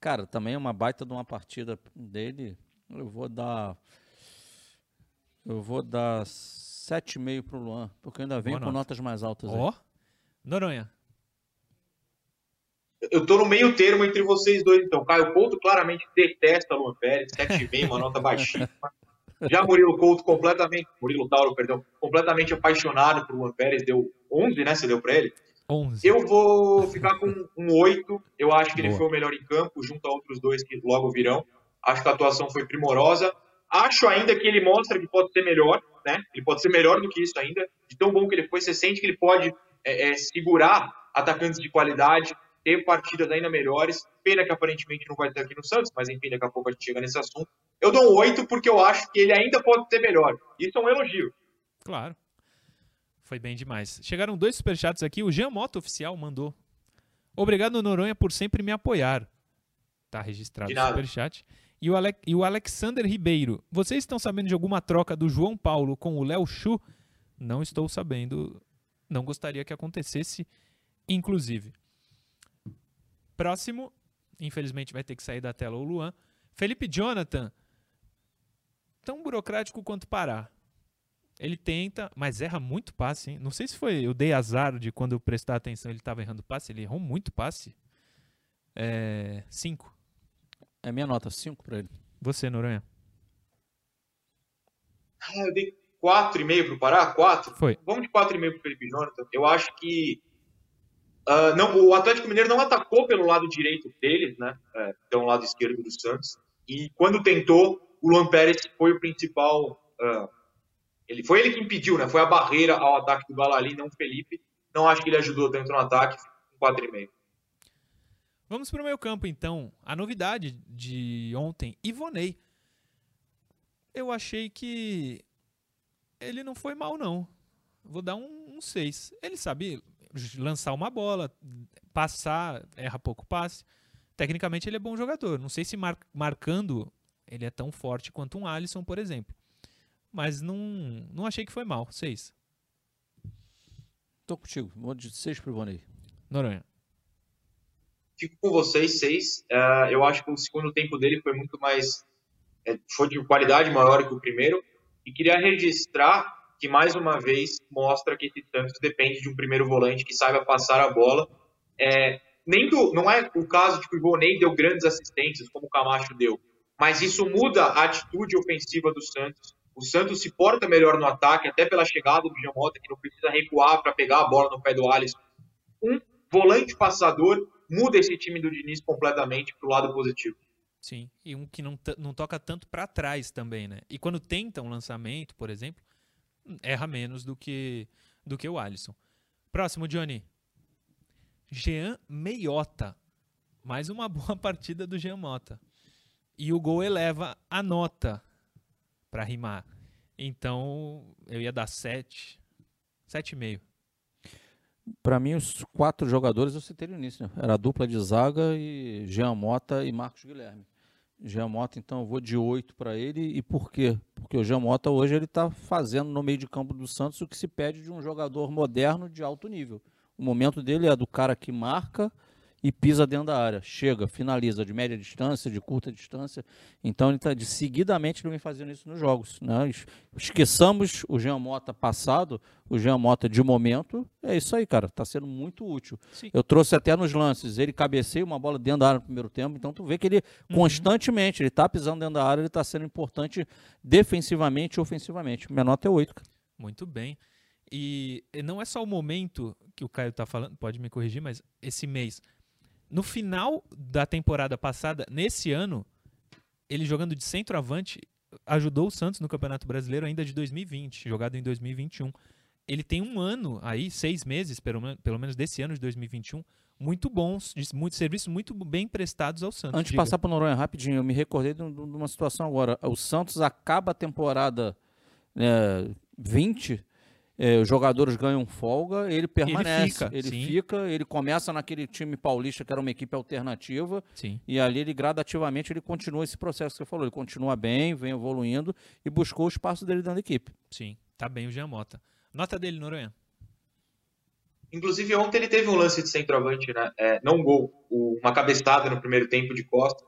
cara, também é uma baita de uma partida dele. Eu vou dar. Eu vou dar 7,5 pro Luan, porque eu ainda venho Boa com nota. notas mais altas. aí. Ó. Noronha. Eu tô no meio termo entre vocês dois, então. Caio Couto claramente detesta Luan Pérez, 7,5, uma nota baixíssima. Já Murilo Couto completamente, Murilo Tauro, perdão, completamente apaixonado por Luan Pérez, deu 11, né? Você deu pra ele? 11. Eu vou ficar com um 8. Eu acho que ele Boa. foi o melhor em campo, junto a outros dois que logo virão. Acho que a atuação foi primorosa. Acho ainda que ele mostra que pode ser melhor, né? Ele pode ser melhor do que isso ainda. De tão bom que ele foi, você sente que ele pode é, é, segurar atacantes de qualidade, ter partidas ainda melhores. Pena que aparentemente não vai ter aqui no Santos, mas enfim, daqui a pouco a gente chega nesse assunto. Eu dou um 8 porque eu acho que ele ainda pode ser melhor. Isso é um elogio. Claro. Foi bem demais. Chegaram dois superchats aqui. O Jean Moto Oficial mandou. Obrigado, Noronha, por sempre me apoiar. Tá registrado o superchat. E o, Ale- e o Alexander Ribeiro. Vocês estão sabendo de alguma troca do João Paulo com o Léo Chu? Não estou sabendo. Não gostaria que acontecesse, inclusive. Próximo. Infelizmente vai ter que sair da tela o Luan. Felipe Jonathan. Tão burocrático quanto Pará. Ele tenta, mas erra muito passe, hein? Não sei se foi. Eu dei azar de quando eu prestar atenção ele estava errando passe. Ele errou muito passe. É. 5. É minha nota, 5 pra ele. Você, Noronha. Ah, eu dei 4,5 pro Pará? 4? Foi. Vamos de 4,5 pro Felipe Jonathan. Eu acho que. ah, não, o Atlético Mineiro não atacou pelo lado direito deles, né? É, então, o lado esquerdo do Santos. E quando tentou, o Luan Pérez foi o principal. ah, ele, foi ele que impediu, né? Foi a barreira ao ataque do Galali, não o Felipe. Não acho que ele ajudou tanto no ataque. 4,5. Vamos para o meio campo, então. A novidade de ontem, Ivonei. Eu achei que ele não foi mal, não. Vou dar um 6. ele sabe lançar uma bola, passar, erra pouco passe. Tecnicamente ele é bom jogador. Não sei se mar- marcando ele é tão forte quanto um Alisson, por exemplo. Mas não, não achei que foi mal. 6. Tô contigo, vou de 6 pro Ivonei. Noronha. Fico com vocês, 6. Ah, eu acho que o segundo tempo dele foi muito mais. é, foi de qualidade maior que o primeiro. E queria registrar que, mais uma vez, mostra que esse Santos depende de um primeiro volante que saiba passar a bola. É, nem do, não é o caso de que o Ivonei deu grandes assistências, como o Camacho deu, mas isso muda a atitude ofensiva do Santos. O Santos se porta melhor no ataque, até pela chegada do Giamota, que não precisa recuar para pegar a bola no pé do Alisson. Um volante passador muda esse time do Diniz completamente para o lado positivo. Sim, e um que não, não toca tanto para trás também, né? E quando tenta um lançamento, por exemplo, erra menos do que do que o Alisson. Próximo, Johnny. Jean Meiota. Mais uma [laughs] boa partida do Jean Mota. E o gol eleva a nota para rimar. Então, eu ia dar 7, 7,5. Pra mim, os quatro jogadores eu citei no início, né? Era a dupla de zaga e Jean Mota e Marcos Guilherme. Jean Mota, então, eu vou de 8 para ele. E por quê? Porque o Jean Mota hoje ele tá fazendo no meio de campo do Santos o que se pede de um jogador moderno de alto nível. O momento dele é do cara que marca e pisa dentro da área. Chega, finaliza de média distância, de curta distância. Então ele está de seguidamente ele vem fazendo isso nos jogos. Né? Es- Esqueçamos o Jean Mota passado, o Jean Mota de momento. É isso aí, cara. Está sendo muito útil. Sim. Eu trouxe até nos lances. Ele cabeceia uma bola dentro da área no primeiro tempo. Então tu vê que ele constantemente, ele está pisando dentro da área, ele está sendo importante defensivamente e ofensivamente. Minha nota é 8. Cara. Muito bem. E não é só o momento que o Caio tá falando, pode me corrigir, mas esse mês. No final da temporada passada, nesse ano, ele jogando de centroavante, ajudou o Santos no Campeonato Brasileiro ainda de 2020, jogado em 2021. Ele tem um ano aí, seis meses, pelo, pelo menos desse ano de 2021, muito bons, de muitos serviços muito bem prestados ao Santos. Antes de passar para o Noronha rapidinho, eu me recordei de, uma situação agora. O Santos acaba a temporada é, 20 é, os jogadores ganham folga, ele permanece, ele fica, ele, fica, ele começa naquele time paulista que era uma equipe alternativa, sim. e ali ele gradativamente ele continua esse processo que você falou, ele continua bem, vem evoluindo e buscou o espaço dele dentro da equipe. Sim, tá bem o Jean Mota. Nota dele, Noronha. Inclusive ontem ele teve um lance de centroavante, né? É, não gol, uma cabeçada no primeiro tempo de Costa,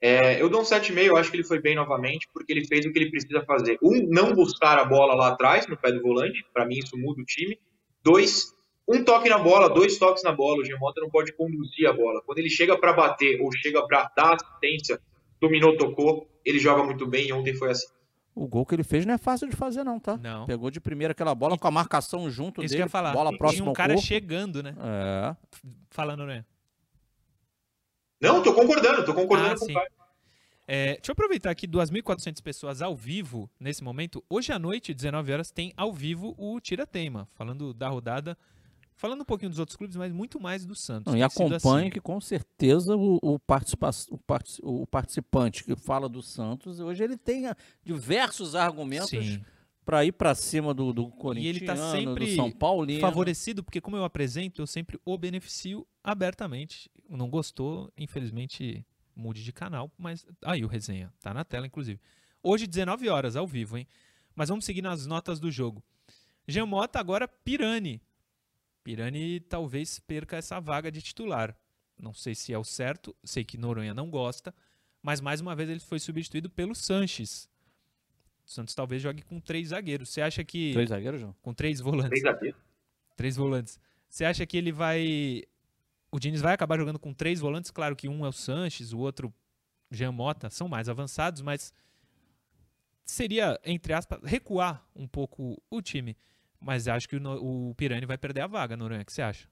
é, eu dou um 7,5, eu acho que ele foi bem novamente, porque ele fez o que ele precisa fazer. Um, não buscar a bola lá atrás, no pé do volante, para mim isso muda o time. Dois, um toque na bola, dois toques na bola, o Gemota não pode conduzir a bola. Quando ele chega para bater ou chega para dar assistência, dominou, tocou, ele joga muito bem e ontem foi assim. O gol que ele fez não é fácil de fazer, não, tá? Não. Pegou de primeira aquela bola e... com a marcação junto Isso dele. Que eu ia falar. Bola próxima Tinha um cara corpo. chegando, né? É. Falando, né? Não, tô concordando, tô concordando ah, com sim. o Caio. É, deixa eu aproveitar aqui 2.400 pessoas ao vivo nesse momento. Hoje à noite, 19 horas, tem ao vivo o Tira Teima, falando da rodada, falando um pouquinho dos outros clubes, mas muito mais do Santos. Não, e acompanhe assim. que com certeza o, o, participa o, part o, participante que fala do Santos, hoje ele tem diversos argumentos para ir para cima do, do Corinthians, e ele tá sempre do São Paulo. favorecido, porque como eu apresento, eu sempre o beneficio abertamente. Não gostou, infelizmente mude de canal, mas aí o resenha tá na tela inclusive. Hoje 19 horas ao vivo, hein? Mas vamos seguir nas notas do jogo. Jean Mota agora Pirani. Pirani talvez perca essa vaga de titular. Não sei se é o certo, sei que Noronha não gosta, mas mais uma vez ele foi substituído pelo Sanches. O Santos talvez jogue com três zagueiros. Você acha que. Três zagueiros, João? Com três volantes. Três zagueiros. Três volantes. Você acha que ele vai o Diniz vai acabar jogando com três volantes, claro que um é o Sanches, o outro Jean Mota, são mais avançados, mas seria, entre aspas, recuar um pouco o time. Mas acho que o, o Pirani vai perder a vaga, Noronha, o que você acha?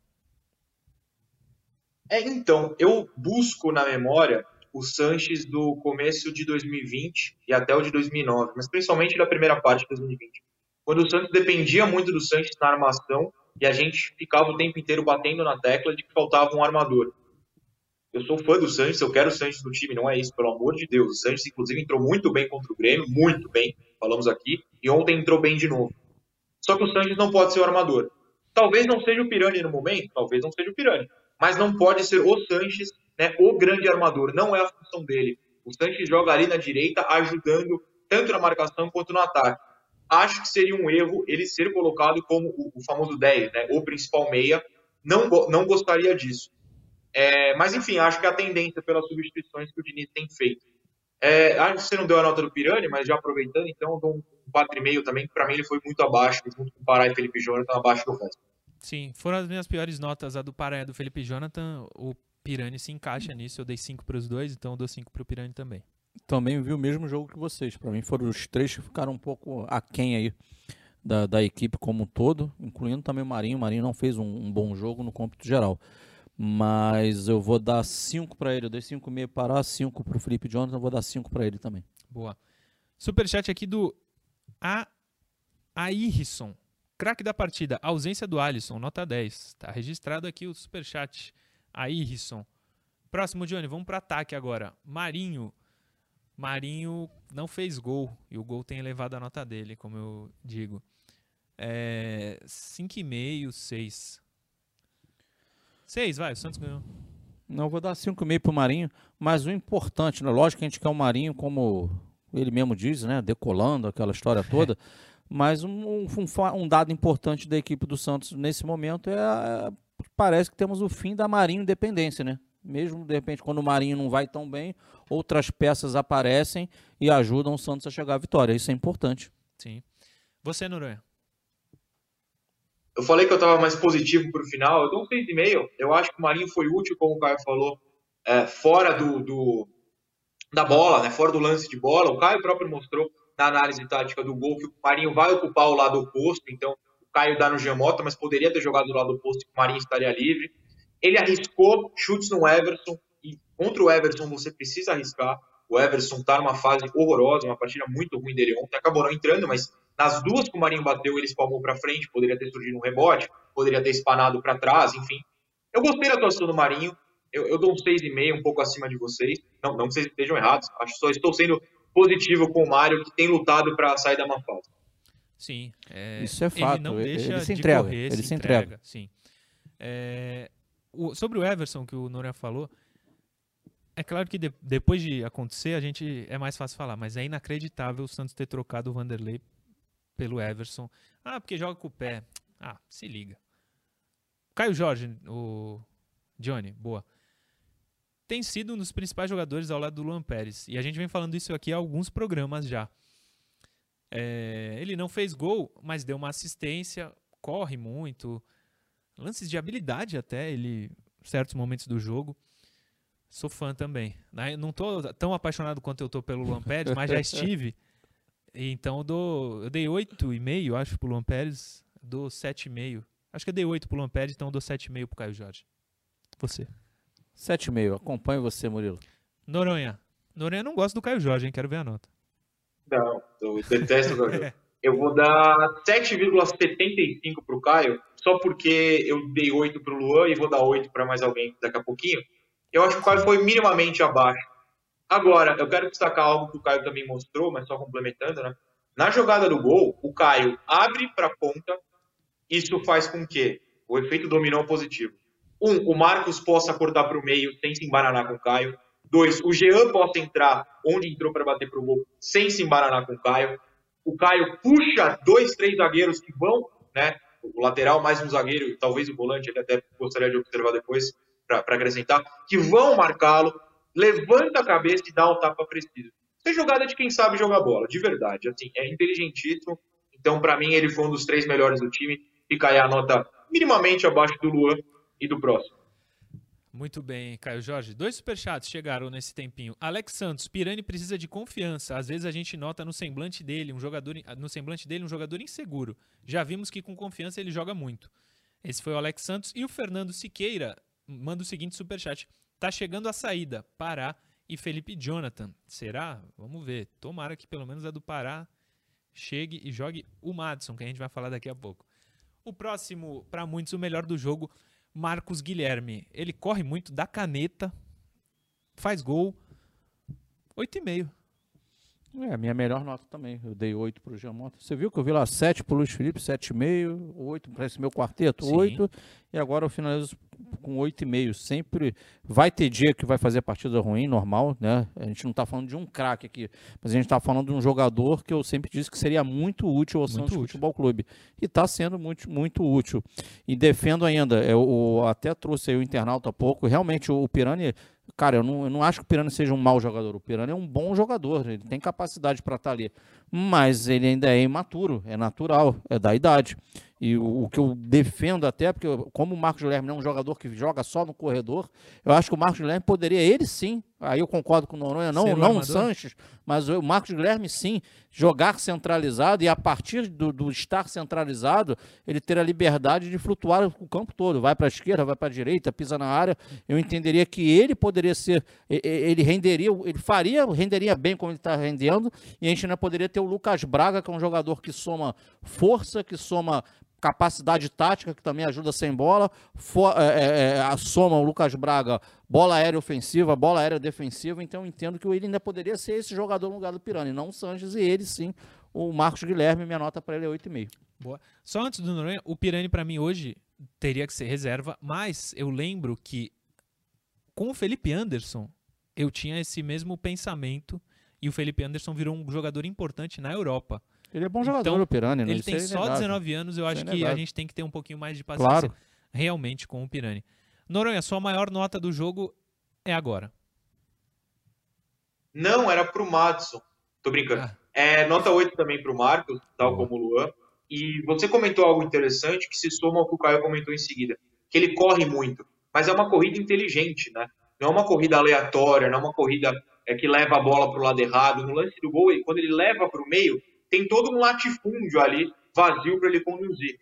É, então, eu busco na memória o Sanches do começo de 2020 e até o de 2009, mas principalmente da primeira parte de 2020. Quando o Santos dependia muito do Sanches na armação e a gente ficava o tempo inteiro batendo na tecla de que faltava um armador. Eu sou fã do Sanches, eu quero o Sanches no time, não é isso, pelo amor de Deus. O Sanches, inclusive, entrou muito bem contra o Grêmio, muito bem, falamos aqui, e ontem entrou bem de novo. Só que o Sanches não pode ser o armador. Talvez não seja o Pirani no momento, talvez não seja o Pirani, mas não pode ser o Sanches, né, o grande armador, não é a função dele. O Sanches joga ali na direita, ajudando tanto na marcação quanto no ataque acho que seria um erro ele ser colocado como o, o famoso 10, né, o principal meia. Não, não gostaria disso. É, mas, enfim, acho que a tendência pelas substituições que o Diniz tem feito. É, acho que você não deu a nota do Pirani, mas já aproveitando, então eu dou um 4,5 também, que para mim ele foi muito abaixo, junto com o Pará e Felipe Jonathan, abaixo do resto. Sim, foram as minhas piores notas, a do Pará e a do Felipe Jonathan. O Pirani se encaixa nisso, eu dei 5 para os dois, então eu dou 5 para o Pirani também também vi o mesmo jogo que vocês. Para mim foram os três que ficaram um pouco aquém aí da, da equipe como um todo, incluindo também o Marinho. O Marinho não fez um, um bom jogo no cômputo geral. Mas eu vou dar 5 para ele. Eu dei 5,5 para 5 para o Felipe Jonathan. Eu vou dar 5 para ele também. Boa. Superchat aqui do A. Airson. Craque da partida. Ausência do Alisson. Nota 10. Está registrado aqui o superchat. Airson. Próximo, Johnny. Vamos para ataque agora. Marinho. Marinho não fez gol e o gol tem elevado a nota dele, como eu digo. É, 5,5, 6. 6, vai, o Santos ganhou. Não, vou dar 5,5 pro Marinho, mas o importante, né? lógico que a gente quer o Marinho, como ele mesmo diz, né? Decolando aquela história toda. É. Mas um, um, um, dado importante da equipe do Santos nesse momento é, é parece que temos o fim da Marinho Independência, né? Mesmo de repente quando o Marinho não vai tão bem, outras peças aparecem e ajudam o Santos a chegar à vitória. Isso é importante. Sim. Você, Noronha? Eu falei que eu estava mais positivo para o final. Eu dou um 6,5. Eu acho que o Marinho foi útil, como o Caio falou, é, fora do, do, da bola, né, fora do lance de bola. O Caio próprio mostrou na análise tática do gol que o Marinho vai ocupar o lado oposto. Então, Caio dá no Giamota, mas poderia ter jogado do lado oposto que o Marinho estaria livre. Ele arriscou chutes no Everson, e contra o Everson você precisa arriscar. O Everson está numa fase horrorosa, uma partida muito ruim dele ontem. Acabou não entrando, mas nas duas que o Marinho bateu, ele espalmou para frente. Poderia ter surgido um rebote, poderia ter espanado para trás, enfim. Eu gostei da atuação do Marinho. Eu, eu dou um 6,5, um pouco acima de vocês. Não, não que vocês estejam errados. Acho só estou sendo positivo com o Mário, que tem lutado para sair da má fase. Sim. É, Isso é fato. Ele não deixa ele se de entrega. correr, ele se, se entrega. entrega. Sim. É, o- sobre o Everson, que o Noronha falou, é claro que de- depois de acontecer, a gente é mais fácil falar, mas é inacreditável o Santos ter trocado o Vanderlei pelo Everson. Ah, porque joga com o pé. Ah, se liga. Caio Jorge, o Johnny, boa. Tem sido um dos principais jogadores ao lado do Luan Pérez. E a gente vem falando isso aqui há alguns programas já. É, ele não fez gol, mas deu uma assistência, corre muito, lances de habilidade até, ele certos momentos do jogo. Sou fã também. né? Não tô tão apaixonado quanto eu tô pelo Luan Pérez, mas já [laughs] estive. Então eu, dou, eu dei 8,5, acho, pro Luan Pérez. Dou 7,5. Acho que eu dei 8 pro Luan Pérez, então eu dou 7,5 pro Caio Jorge. Você. 7,5. Acompanho você, Murilo. Noronha. Noronha não gosta do Caio Jorge, hein? Quero ver a nota. Não, eu detesto o Gabriel. [laughs] Eu vou dar 7,75 para o Caio, só porque eu dei 8 para o Luan e vou dar 8 para mais alguém daqui a pouquinho. Eu acho que o Caio foi minimamente abaixo. Agora, eu quero destacar algo que o Caio também mostrou, mas só complementando, né? Na jogada do gol, o Caio abre para a ponta, isso faz com que o efeito dominó positivo. Um, o Marcos possa cortar para o meio sem se embaranar com o Caio. Dois, o Jean possa entrar onde entrou para bater para o gol sem se embaranar com o Caio. O Caio puxa dois, três zagueiros que vão, né? O lateral mais um zagueiro, e talvez o volante, ele até gostaria de observar depois para acrescentar, que vão marcá-lo, levanta a cabeça e dá o tapa preciso. Isso é jogada de quem sabe jogar bola, de verdade. Assim, é inteligentíssimo. Então, para mim, ele foi um dos três melhores do time. Fica aí a nota minimamente abaixo do Luan e do próximo. Muito bem, Caio Jorge. Dois superchats chegaram nesse tempinho. Alex Santos, Pirani precisa de confiança. Às vezes a gente nota no semblante dele, um jogador no semblante dele um jogador inseguro. Já vimos que com confiança ele joga muito. Esse foi o Alex Santos e o Fernando Siqueira manda o seguinte superchat: Tá chegando a saída, Pará e Felipe Jonathan. Será? Vamos ver. Tomara que pelo menos a do Pará chegue e jogue o Madison, que a gente vai falar daqui a pouco. O próximo, para muitos, o melhor do jogo, Marcos Guilherme. Ele corre muito, dá caneta, faz gol. 8,5. É, a minha melhor nota também. Eu dei 8 pro Giamota. Você viu que eu vi lá 7 pro Luiz Felipe, 7,5, 8 para esse meu quarteto, Sim. 8. E agora eu finalizo com 8,5. Sempre vai ter dia que vai fazer partida ruim, normal, né? A gente não tá falando de um craque aqui, mas a gente tá falando de um jogador que eu sempre disse que seria muito útil ao Santos útil. Futebol Clube. E tá sendo muito, muito útil. E defendo ainda, eu, eu até trouxe aí o internauta há pouco, realmente o, o Pirani Cara, eu não, eu não acho que o Pirani seja um mau jogador. O Pirani é um bom jogador, ele tem capacidade para estar ali. Mas ele ainda é imaturo, é natural, é da idade. E o, o que eu defendo até, porque eu- como o Marcos Guilherme não é um jogador que joga só no corredor, eu acho que o Marcos Guilherme poderia, ele sim, aí eu concordo com o Noronha, não, Ser não o? Sanches, mas o Marcos Guilherme sim, jogar centralizado e a partir do, do estar centralizado, ele ter a liberdade de flutuar o campo todo. Vai para a esquerda, vai para a direita, pisa na área. Eu entenderia que ele poderia ser, ele renderia, ele faria, renderia bem como ele está rendendo, e a gente ainda poderia ter o Lucas Braga, que é um jogador que soma força, que soma capacidade tática, que também ajuda sem bola, fo- é, é, é, a soma o Lucas Braga, bola aérea ofensiva, bola aérea defensiva, então eu entendo que ele ainda poderia ser esse jogador no lugar do Pirani, não o Sanches e ele sim, o Marcos Guilherme, minha nota para ele é 8,5. Boa. Só antes do Noronha, o Pirani pra mim hoje teria que ser reserva, mas eu lembro que com o Felipe Anderson eu tinha esse mesmo pensamento e o Felipe Anderson virou um jogador importante na Europa. Ele é bom jogador, Então, o Pirani, né? Ele Isso tem é só inegável. 19 anos, eu Isso acho é que a gente tem que ter um pouquinho mais de paciência Claro. realmente com o Pirani. Noronha, sua maior nota do jogo é agora. Não, era pro Madison. Tô brincando. Ah. É, nota 8 também pro Marcos, tal Boa. como o Luan. E você comentou algo interessante que se soma ao que o Caio comentou em seguida, que ele corre muito, mas é uma corrida inteligente, né? Não é uma corrida aleatória, não é uma corrida é, que leva a bola pro lado errado. No lance do gol, ele- quando ele leva pro meio, tem todo um latifúndio ali vazio para ele conduzir.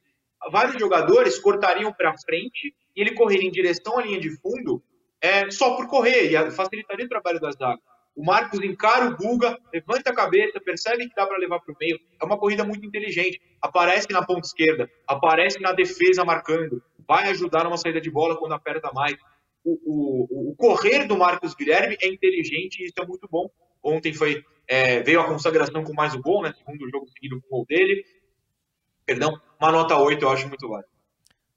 vários jogadores cortariam para frente e ele correria em direção à linha de fundo é, só por correr e facilitaria o trabalho das zaga. O Marcos encara o Guga, levanta a cabeça, percebe que dá para levar para o meio. É uma corrida muito inteligente. Aparece na ponta esquerda, aparece na defesa marcando, vai ajudar numa saída de bola quando aperta mais. O, o, o correr do Marcos Guilherme é inteligente e isso é muito bom. Ontem foi é, veio a consagração com mais o gol, né? Segundo jogo seguido com o gol dele. Perdão, uma nota 8 eu acho muito válida.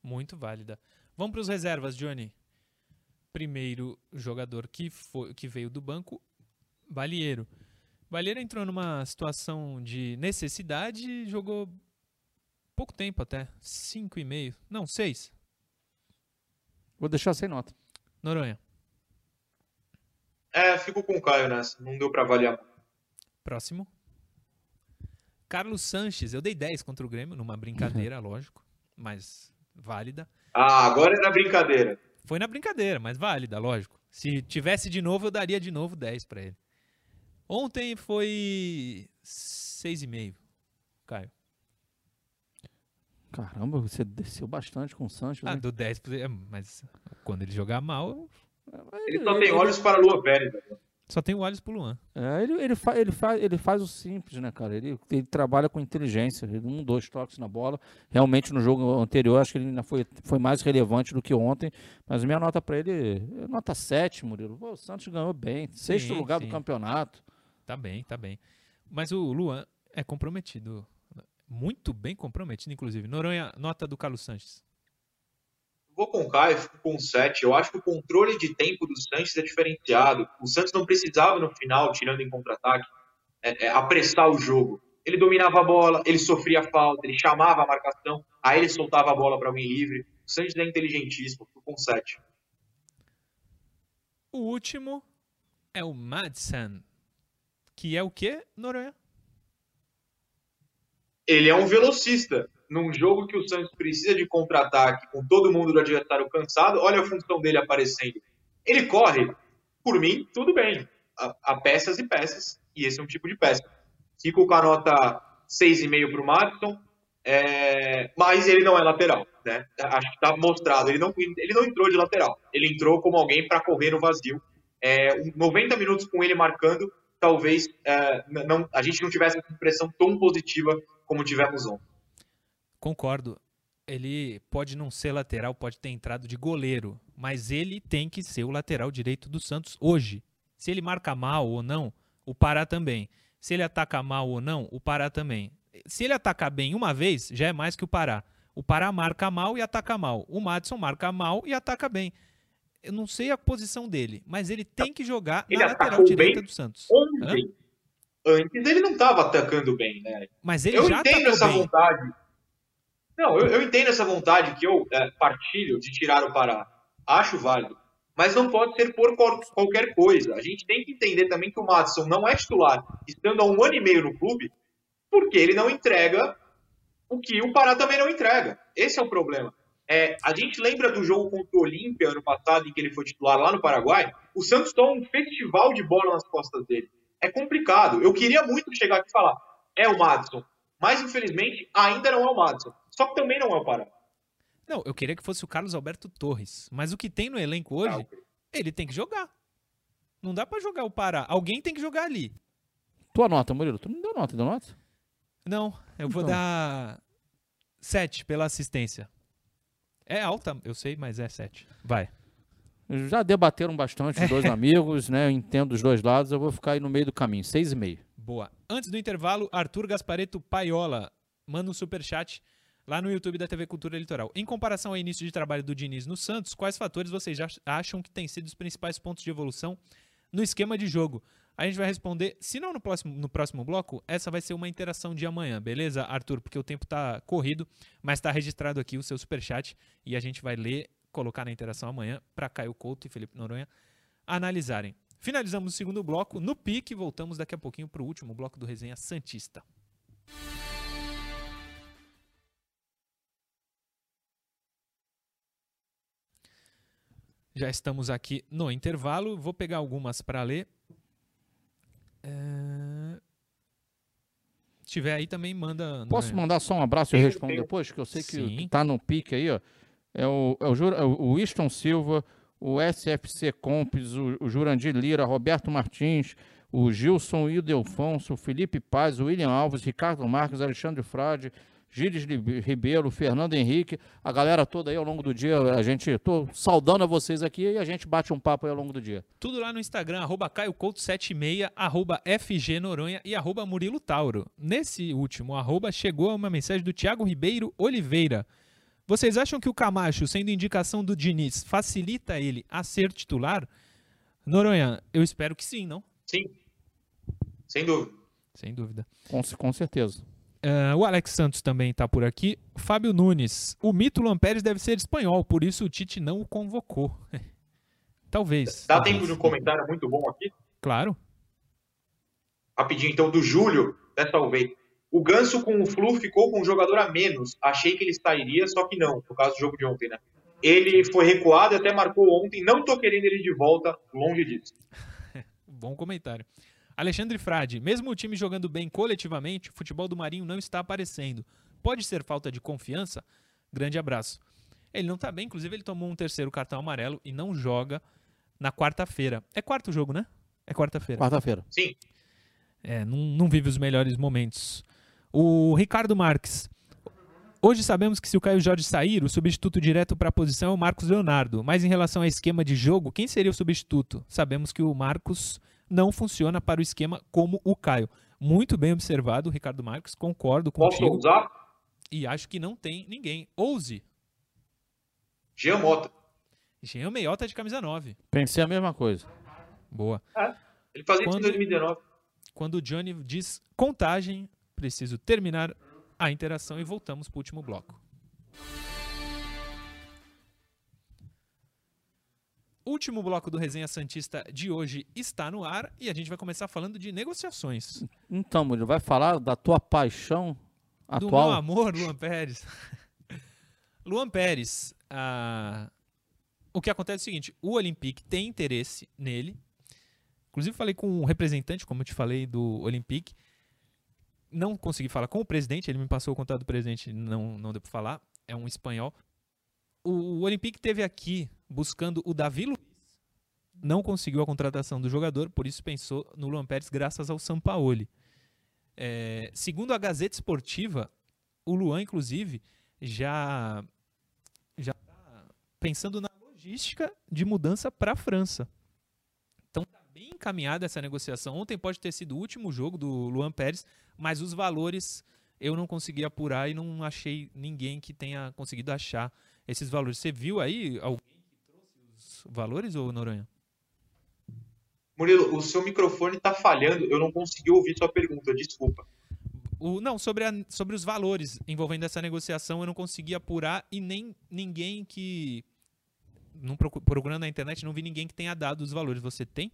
Muito válida. Vamos para os reservas, Johnny. Primeiro jogador que, foi, que veio do banco, Balieiro. Balieiro entrou numa situação de necessidade e jogou pouco tempo até. Cinco e meio. Não, seis. Vou deixar sem nota. Noronha. É, fico com o Caio nessa. Não deu para avaliar. Próximo. Carlos Sanches. Eu dei 10 contra o Grêmio, numa brincadeira, lógico. Mas válida. Ah, agora é na brincadeira. Foi na brincadeira, mas válida, lógico. Se tivesse de novo, eu daria de novo 10 para ele. Ontem foi 6,5, Caio. Caramba, você desceu bastante com o Sancho. Ah, né? do 10, mas quando ele jogar mal. Ele só tem olhos para a Lua Pérez. Só tem olhos pro Luan. É, ele, ele, fa, ele, fa, ele faz o simples, né, cara? Ele, ele trabalha com inteligência. Ele, um, dois toques na bola. Realmente, no jogo anterior, acho que ele ainda foi, foi mais relevante do que ontem. Mas minha nota para ele é nota 7, Murilo. Pô, o Santos ganhou bem. Sexto sim, lugar sim. do campeonato. Tá bem, tá bem. Mas o Luan é comprometido. Muito bem comprometido, inclusive. Noronha, nota do Carlos Sanches vou com o Caio, fico com o 7. Eu acho que o controle de tempo do Santos é diferenciado. O Santos não precisava, no final, tirando em contra-ataque, é, é, apressar o jogo. Ele dominava a bola, ele sofria falta, ele chamava a marcação, aí ele soltava a bola para alguém livre. O Santos é inteligentíssimo, fico com 7. O último é o Madsen, que é o quê, Noronha? Ele é um velocista num jogo que o Santos precisa de contra-ataque, com todo mundo do adversário cansado, olha a função dele aparecendo. Ele corre, por mim, tudo bem. Há peças e peças, e esse é um tipo de peça. Fico com a nota 6,5 para o Madison, é... mas ele não é lateral. Né? Acho que está mostrado. Ele não, ele não entrou de lateral. Ele entrou como alguém para correr no vazio. É, 90 minutos com ele marcando, talvez é, não, a gente não tivesse essa impressão tão positiva como tivemos ontem. Concordo. Ele pode não ser lateral, pode ter entrado de goleiro, mas ele tem que ser o lateral direito do Santos hoje. Se ele marca mal ou não, o Pará também. Se ele ataca mal ou não, o Pará também. Se ele atacar bem uma vez, já é mais que o Pará. O Pará marca mal e ataca mal. O Madison marca mal e ataca bem. Eu não sei a posição dele, mas ele tem que jogar ele na lateral direita do Santos. Ontem. Antes ele não estava atacando bem, né? Mas ele eu já entendo essa bem. vontade. Não, eu, eu entendo essa vontade que eu é, partilho de tirar o Pará. Acho válido. Mas não pode ser por qualquer coisa. A gente tem que entender também que o Madison não é titular, estando há um ano e meio no clube, porque ele não entrega o que o Pará também não entrega. Esse é o problema. É, a gente lembra do jogo contra o Olímpia ano passado, em que ele foi titular lá no Paraguai. O Santos toma um festival de bola nas costas dele. É complicado. Eu queria muito chegar aqui e falar: é o Madison. Mas, infelizmente, ainda não é o Madison. Só que também não é o Pará. Não, eu queria que fosse o Carlos Alberto Torres. Mas o que tem no elenco hoje, ah, ele tem que jogar. Não dá para jogar o Pará. Alguém tem que jogar ali. Tua nota, Murilo? Tu não deu nota, deu nota? Não, eu então. vou dar 7 pela assistência. É alta, eu sei, mas é 7. Vai. Já debateram bastante os dois amigos, né? Eu entendo os dois lados, eu vou ficar aí no meio do caminho, 6,5. Boa. Antes do intervalo, Arthur Gaspareto Paiola manda um superchat lá no YouTube da TV Cultura Litoral. Em comparação ao início de trabalho do Diniz no Santos, quais fatores vocês acham que têm sido os principais pontos de evolução no esquema de jogo? A gente vai responder, se não no próximo, no próximo bloco, essa vai ser uma interação de amanhã, beleza, Arthur? Porque o tempo está corrido, mas está registrado aqui o seu superchat e a gente vai ler, colocar na interação amanhã para Caio Couto e Felipe Noronha analisarem. Finalizamos o segundo bloco. No pique, voltamos daqui a pouquinho para o último bloco do Resenha Santista. Já estamos aqui no intervalo. Vou pegar algumas para ler. É... Se tiver aí também manda. Posso mandar só um abraço e respondo depois? Que eu sei que, que tá no pique aí, ó. É o, é o, é o Winston Silva, o SFC Compes, o, o Jurandir Lira, Roberto Martins, o Gilson Ildefonso, o Felipe Paz, o William Alves, Ricardo Marques, Alexandre Frade, Gilles Ribeiro, Fernando Henrique, a galera toda aí ao longo do dia. A gente, tô saudando a vocês aqui e a gente bate um papo aí ao longo do dia. Tudo lá no Instagram, arroba CaioCouto76, arroba FG Noronha e arroba Murilo Tauro. Nesse último arroba chegou uma mensagem do Thiago Ribeiro Oliveira. Vocês acham que o Camacho, sendo indicação do Diniz, facilita ele a ser titular? Noronha, eu espero que sim, não? Sim. Sem dúvida. Sem dúvida. Com, com certeza. Uh, o Alex Santos também está por aqui. Fábio Nunes. O mito Lampérez deve ser espanhol, por isso o Tite não o convocou. [laughs] talvez. Dá talvez. tempo de um comentário muito bom aqui? Claro. Rapidinho, então, do Júlio, até salvei. O Ganso com o Flu ficou com um jogador a menos. Achei que ele sairia, só que não, no caso do jogo de ontem, né? Ele foi recuado e até marcou ontem. Não tô querendo ele de volta, longe disso. [laughs] Bom comentário. Alexandre Frade, mesmo o time jogando bem coletivamente, o futebol do Marinho não está aparecendo. Pode ser falta de confiança? Grande abraço. Ele não está bem, inclusive ele tomou um terceiro cartão amarelo e não joga na quarta-feira. É quarto jogo, né? É quarta-feira. Quarta-feira. Sim. É, não, não vive os melhores momentos. O Ricardo Marques. Hoje sabemos que se o Caio Jorge sair, o substituto direto para a posição é o Marcos Leonardo. Mas em relação ao esquema de jogo, quem seria o substituto? Sabemos que o Marcos não funciona para o esquema como o Caio. Muito bem observado, Ricardo Marques, concordo contigo. Posso usar? E acho que não tem ninguém. Ouse. Jean Mota. Jean Meiota de camisa 9. Pensei a mesma coisa. Boa. É, ele fazia quando, isso em 2019. Quando o Johnny diz contagem, preciso terminar a interação e voltamos para o último bloco. Último bloco do Resenha Santista de hoje está no ar e a gente vai começar falando de negociações. Então, Murilo, vai falar da tua paixão atual? Do meu amor, Luan Pérez. [laughs] Luan Pérez, ah, o que acontece é o seguinte, o Olympique tem interesse nele. Inclusive falei com um representante, como eu te falei, do Olympique. Não consegui falar com o presidente, ele me passou o contato do presidente, não, não deu para falar. É um espanhol. O, o Olympique teve aqui buscando o Davi. Não conseguiu a contratação do jogador, por isso pensou no Luan Pérez graças ao Sampaoli. É, segundo a Gazeta Esportiva, o Luan, inclusive, já já está pensando na logística de mudança para a França. Então está bem encaminhada essa negociação. Ontem pode ter sido o último jogo do Luan Pérez, mas os valores eu não consegui apurar e não achei ninguém que tenha conseguido achar esses valores. Você viu aí alguém valores ou Noronha? Murilo, o seu microfone está falhando, eu não consegui ouvir sua pergunta, desculpa. O, não, sobre, a, sobre os valores envolvendo essa negociação, eu não consegui apurar e nem ninguém que. Não, procurando na internet, não vi ninguém que tenha dado os valores. Você tem?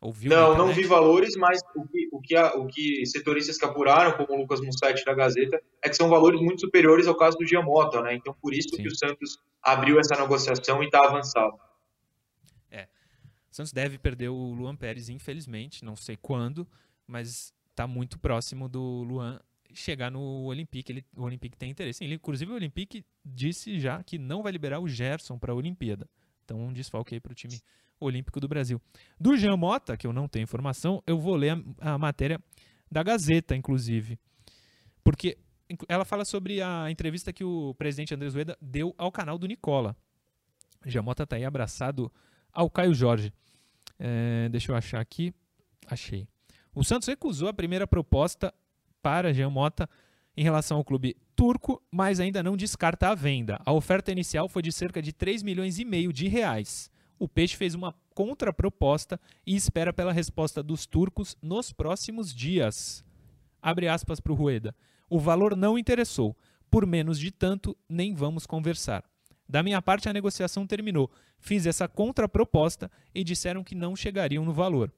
Ouviu não, não vi valores, mas o que, o, que a, o que setoristas que apuraram, como o Lucas Mussetti da Gazeta, é que são valores muito superiores ao caso do Giamota, né? Então, por isso Sim. que o Santos abriu essa negociação e está avançado. Santos deve perder o Luan Pérez, infelizmente, não sei quando, mas está muito próximo do Luan chegar no Olympique. Ele, o Olympique tem interesse. Ele, inclusive, o Olympique disse já que não vai liberar o Gerson para a Olimpíada. Então, um desfalque aí para o time olímpico do Brasil. Do Jean Mota, que eu não tenho informação, eu vou ler a, a matéria da Gazeta, inclusive. Porque ela fala sobre a entrevista que o presidente Andrés Rueda deu ao canal do Nicola. Jamota está aí abraçado ao Caio Jorge. É, deixa eu achar aqui. Achei. O Santos recusou a primeira proposta para Jean Mota em relação ao clube turco, mas ainda não descarta a venda. A oferta inicial foi de cerca de 3 milhões e meio de reais. O Peixe fez uma contraproposta e espera pela resposta dos turcos nos próximos dias. Abre aspas para o Rueda. O valor não interessou. Por menos de tanto, nem vamos conversar. Da minha parte, a negociação terminou. Fiz essa contraproposta e disseram que não chegariam no valor.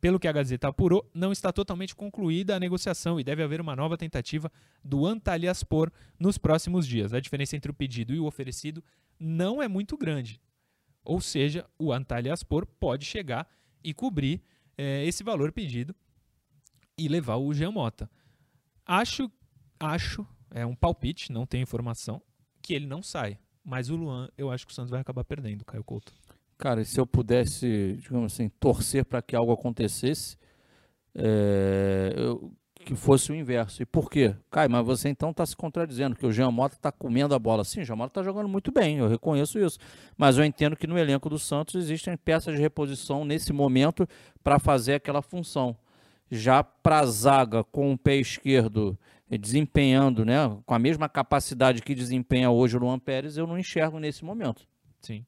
Pelo que a Gazeta apurou, não está totalmente concluída a negociação e deve haver uma nova tentativa do Antalyaspor nos próximos dias. A diferença entre o pedido e o oferecido não é muito grande. Ou seja, o Antalyaspor pode chegar e cobrir eh, esse valor pedido e levar o Jean Mota. Acho, acho, é um palpite, não tem informação, que ele não sai. Mas o Luan, eu acho que o Santos vai acabar perdendo, Caio Couto. Cara, se eu pudesse, digamos assim, torcer para que algo acontecesse, é, eu, que fosse o inverso. E por quê? Caio, mas você então está se contradizendo, que o Jean Mota está comendo a bola. Sim, o Jean Mota está jogando muito bem, eu reconheço isso. Mas eu entendo que no elenco do Santos existem peças de reposição nesse momento para fazer aquela função. Já para a zaga com o pé esquerdo desempenhando, né, com a mesma capacidade que desempenha hoje o Luan Pérez, eu não enxergo nesse momento. Sim.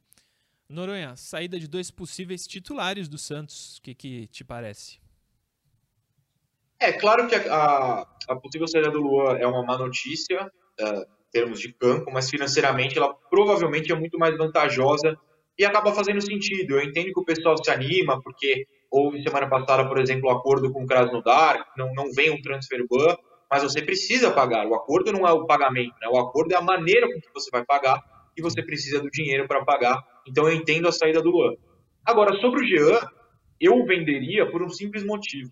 Noronha, saída de dois possíveis titulares do Santos, o que, que te parece? É claro que a, a, possível saída do Luan é uma má notícia, uh, em termos de campo, mas financeiramente ela provavelmente é muito mais vantajosa e acaba fazendo sentido. Eu entendo que o pessoal se anima, porque houve semana passada, por exemplo, o um acordo com o Krasnodar, não, não vem um transfer ban, mas você precisa pagar. O acordo não é o pagamento, né? o acordo é a maneira com que você vai pagar e você precisa do dinheiro para pagar. Então eu entendo a saída do Luan. Agora, sobre o Jean, eu venderia por um simples motivo.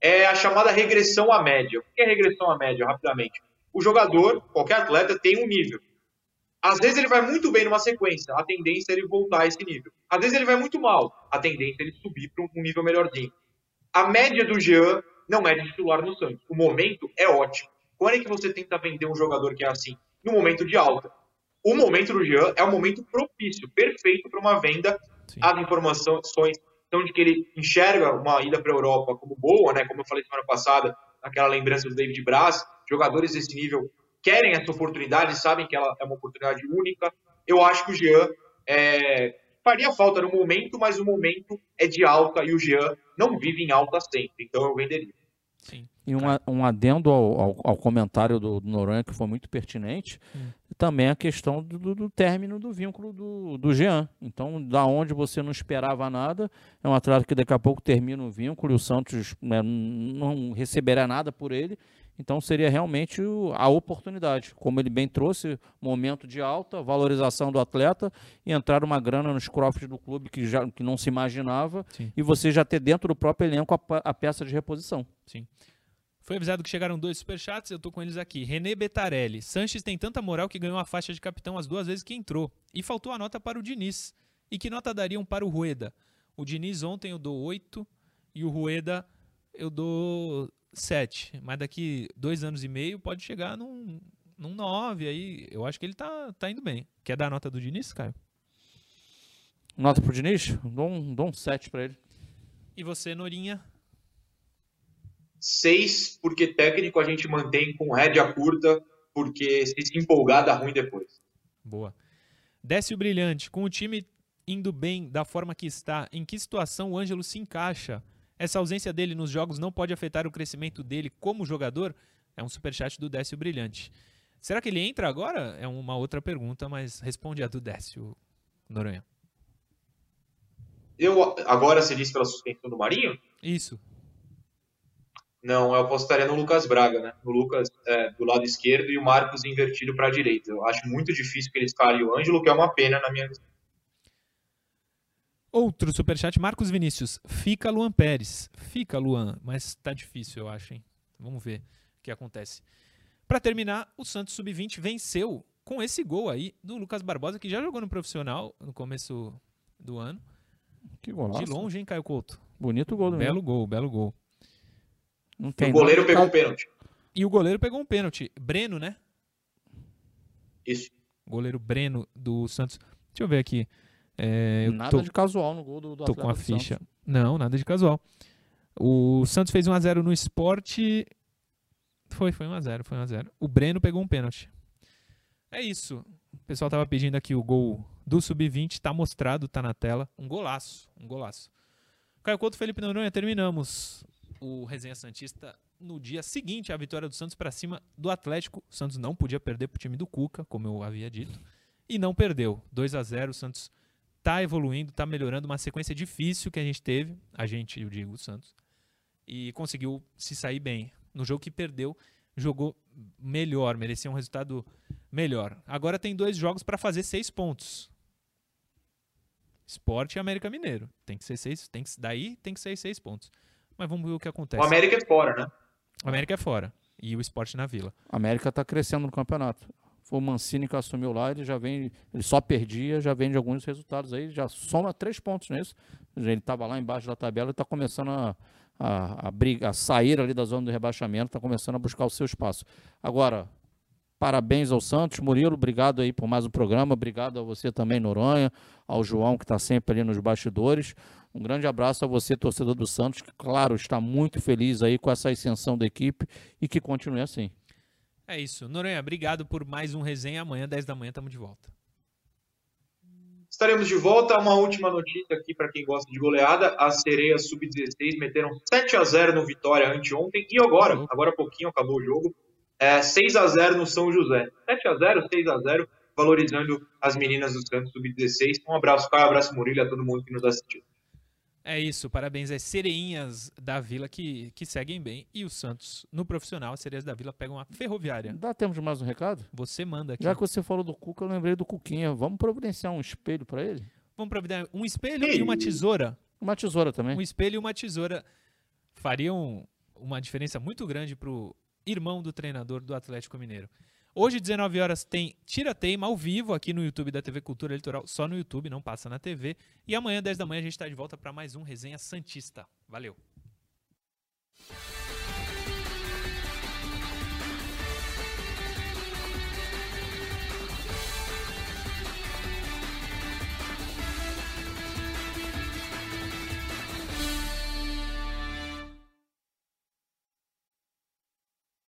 É a chamada regressão à média. O que é regressão à média, rapidamente? O jogador, qualquer atleta, tem um nível. Às vezes ele vai muito bem numa sequência, a tendência é ele voltar a esse nível. Às vezes ele vai muito mal, a tendência é ele subir para um nível melhorzinho. A média do Jean não é de titular no Santos. O momento é ótimo. Quando é que você tenta vender um jogador que é assim? No momento de alta o momento do Jean é um momento propício, perfeito para uma venda. Sim. As informações são de que ele enxerga uma ida para a Europa como boa, né? Como eu falei semana passada, aquela lembrança do David Braz, jogadores desse nível querem essa oportunidade, sabem que ela é uma oportunidade única. Eu acho que o Jean é, faria falta no momento, mas o momento é de alta e o Jean não vive em alta sempre, então eu venderia. Sim. E um, um adendo ao, ao, ao, comentário do, do Noronha, que foi muito pertinente, hum. também a questão do, do, término do vínculo do, do Jean. Então, da onde você não esperava nada, é um atleta que daqui a pouco termina o vínculo e o Santos né, não receberá nada por ele. Então, seria realmente a oportunidade. Como ele bem trouxe, momento de alta, valorização do atleta e entrar uma grana nos cofres do clube que, já, que não se imaginava Sim. e você já ter dentro do próprio elenco a, a peça de reposição. Sim. Foi avisado que chegaram dois superchats, eu tô com eles aqui. René Betarelli. Sanches tem tanta moral que ganhou a faixa de capitão as duas vezes que entrou. E faltou a nota para o Diniz. E que nota dariam para o Rueda? O Diniz ontem eu dou 8 e o Rueda eu dou 7. Mas daqui dois anos e meio pode chegar num, num 9 aí. Eu acho que ele tá, tá indo bem. Quer dar a nota do Diniz, Caio? Nota pro Diniz? Dou um, dou um 7 para ele. E você, Norinha? Seis, porque técnico a gente mantém com rédea curta, porque se se empolgar dá ruim depois. Boa. Décio Brilhante, com o time indo bem da forma que está, em que situação o Ângelo se encaixa? Essa ausência dele nos jogos não pode afetar o crescimento dele como jogador? É um superchat do Décio Brilhante. Será que ele entra agora? É uma outra pergunta, mas responde a do Décio Noronha. Eu, agora você disse pela suspensão do Marinho? Isso. Não, eu apostaria no Lucas Braga, né? No Lucas é, do lado esquerdo e o Marcos invertido para a direita. Eu acho muito difícil que eles escalem o Ângelo, que é uma pena na minha visão. Outro superchat, Marcos Vinícius. Fica Luan Pérez. Fica Luan, mas tá difícil, eu acho, hein? Vamos ver o que acontece. Para terminar, o Santos Sub-20 venceu com esse gol aí do Lucas Barbosa, que já jogou no profissional no começo do ano. Que golaço. De longe, hein, Caio Couto? Bonito gol do Belo gol, belo gol. Não tem o goleiro nada. pegou um pênalti. E o goleiro pegou um pênalti. Breno, né? Isso. Goleiro Breno do Santos. Deixa eu ver aqui. É, nada tô, de casual no gol do, do Tô com a ficha. Santos. Não, nada de casual. O Santos fez 1x0 no esporte. Foi, foi 1x0, foi 1x0. O Breno pegou um pênalti. É isso. O pessoal tava pedindo aqui o gol do Sub-20. Tá mostrado, tá na tela. Um golaço, um golaço. Caio Couto, Felipe Noronha, terminamos o Resenha Santista no dia seguinte à vitória do Santos para cima do Atlético. O Santos não podia perder para o time do Cuca, como eu havia dito, e não perdeu. 2 a 0 o Santos está evoluindo, está melhorando, uma sequência difícil que a gente teve, a gente, eu digo, o Santos, e conseguiu se sair bem. No jogo que perdeu, jogou melhor, merecia um resultado melhor. Agora tem dois jogos para fazer seis pontos. Esporte e América Mineiro. Tem que ser seis, tem que, daí tem que ser seis pontos. Mas vamos ver o que acontece. O América é fora, né? O América é fora. E o esporte na vila. A América está crescendo no campeonato. Foi o Mancini que assumiu lá, ele já vem, ele só perdia, já vem de alguns resultados aí, já soma três pontos nisso. Ele estava lá embaixo da tabela e está começando a, a, a, briga, a sair ali da zona do rebaixamento, está começando a buscar o seu espaço. Agora, parabéns ao Santos, Murilo, obrigado aí por mais um programa, obrigado a você também, Noronha, ao João que está sempre ali nos bastidores. Um grande abraço a você, torcedor do Santos, que, claro, está muito feliz aí com essa ascensão da equipe e que continue assim. É isso. Noronha, obrigado por mais um resenha. Amanhã, 10 da manhã, estamos de volta. Estaremos de volta. Uma última notícia aqui para quem gosta de goleada. As sereias sub-16 meteram 7 a 0 no Vitória anteontem. E agora, agora há pouquinho acabou o jogo, é 6 a 0 no São José. 7 a 0 6 a 0 valorizando as meninas do Santos sub-16. Um abraço, Caio, um abraço, Murilo, a todo mundo que nos assistiu. É isso, parabéns às sereinhas da Vila que, que seguem bem. E o Santos, no profissional, as sereias da Vila pegam a ferroviária. Dá tempo de mais um recado? Você manda aqui. Já que você falou do Cuca, eu lembrei do Cuquinha. Vamos providenciar um espelho para ele? Vamos providenciar um espelho e uma tesoura. Uma tesoura também. Um espelho e uma tesoura fariam uma diferença muito grande pro irmão do treinador do Atlético Mineiro. Hoje, 19 horas, tem Tira Teima ao vivo aqui no YouTube da TV Cultura Litoral, só no YouTube, não passa na TV. E amanhã, 10 da manhã, a gente está de volta para mais um Resenha Santista. Valeu!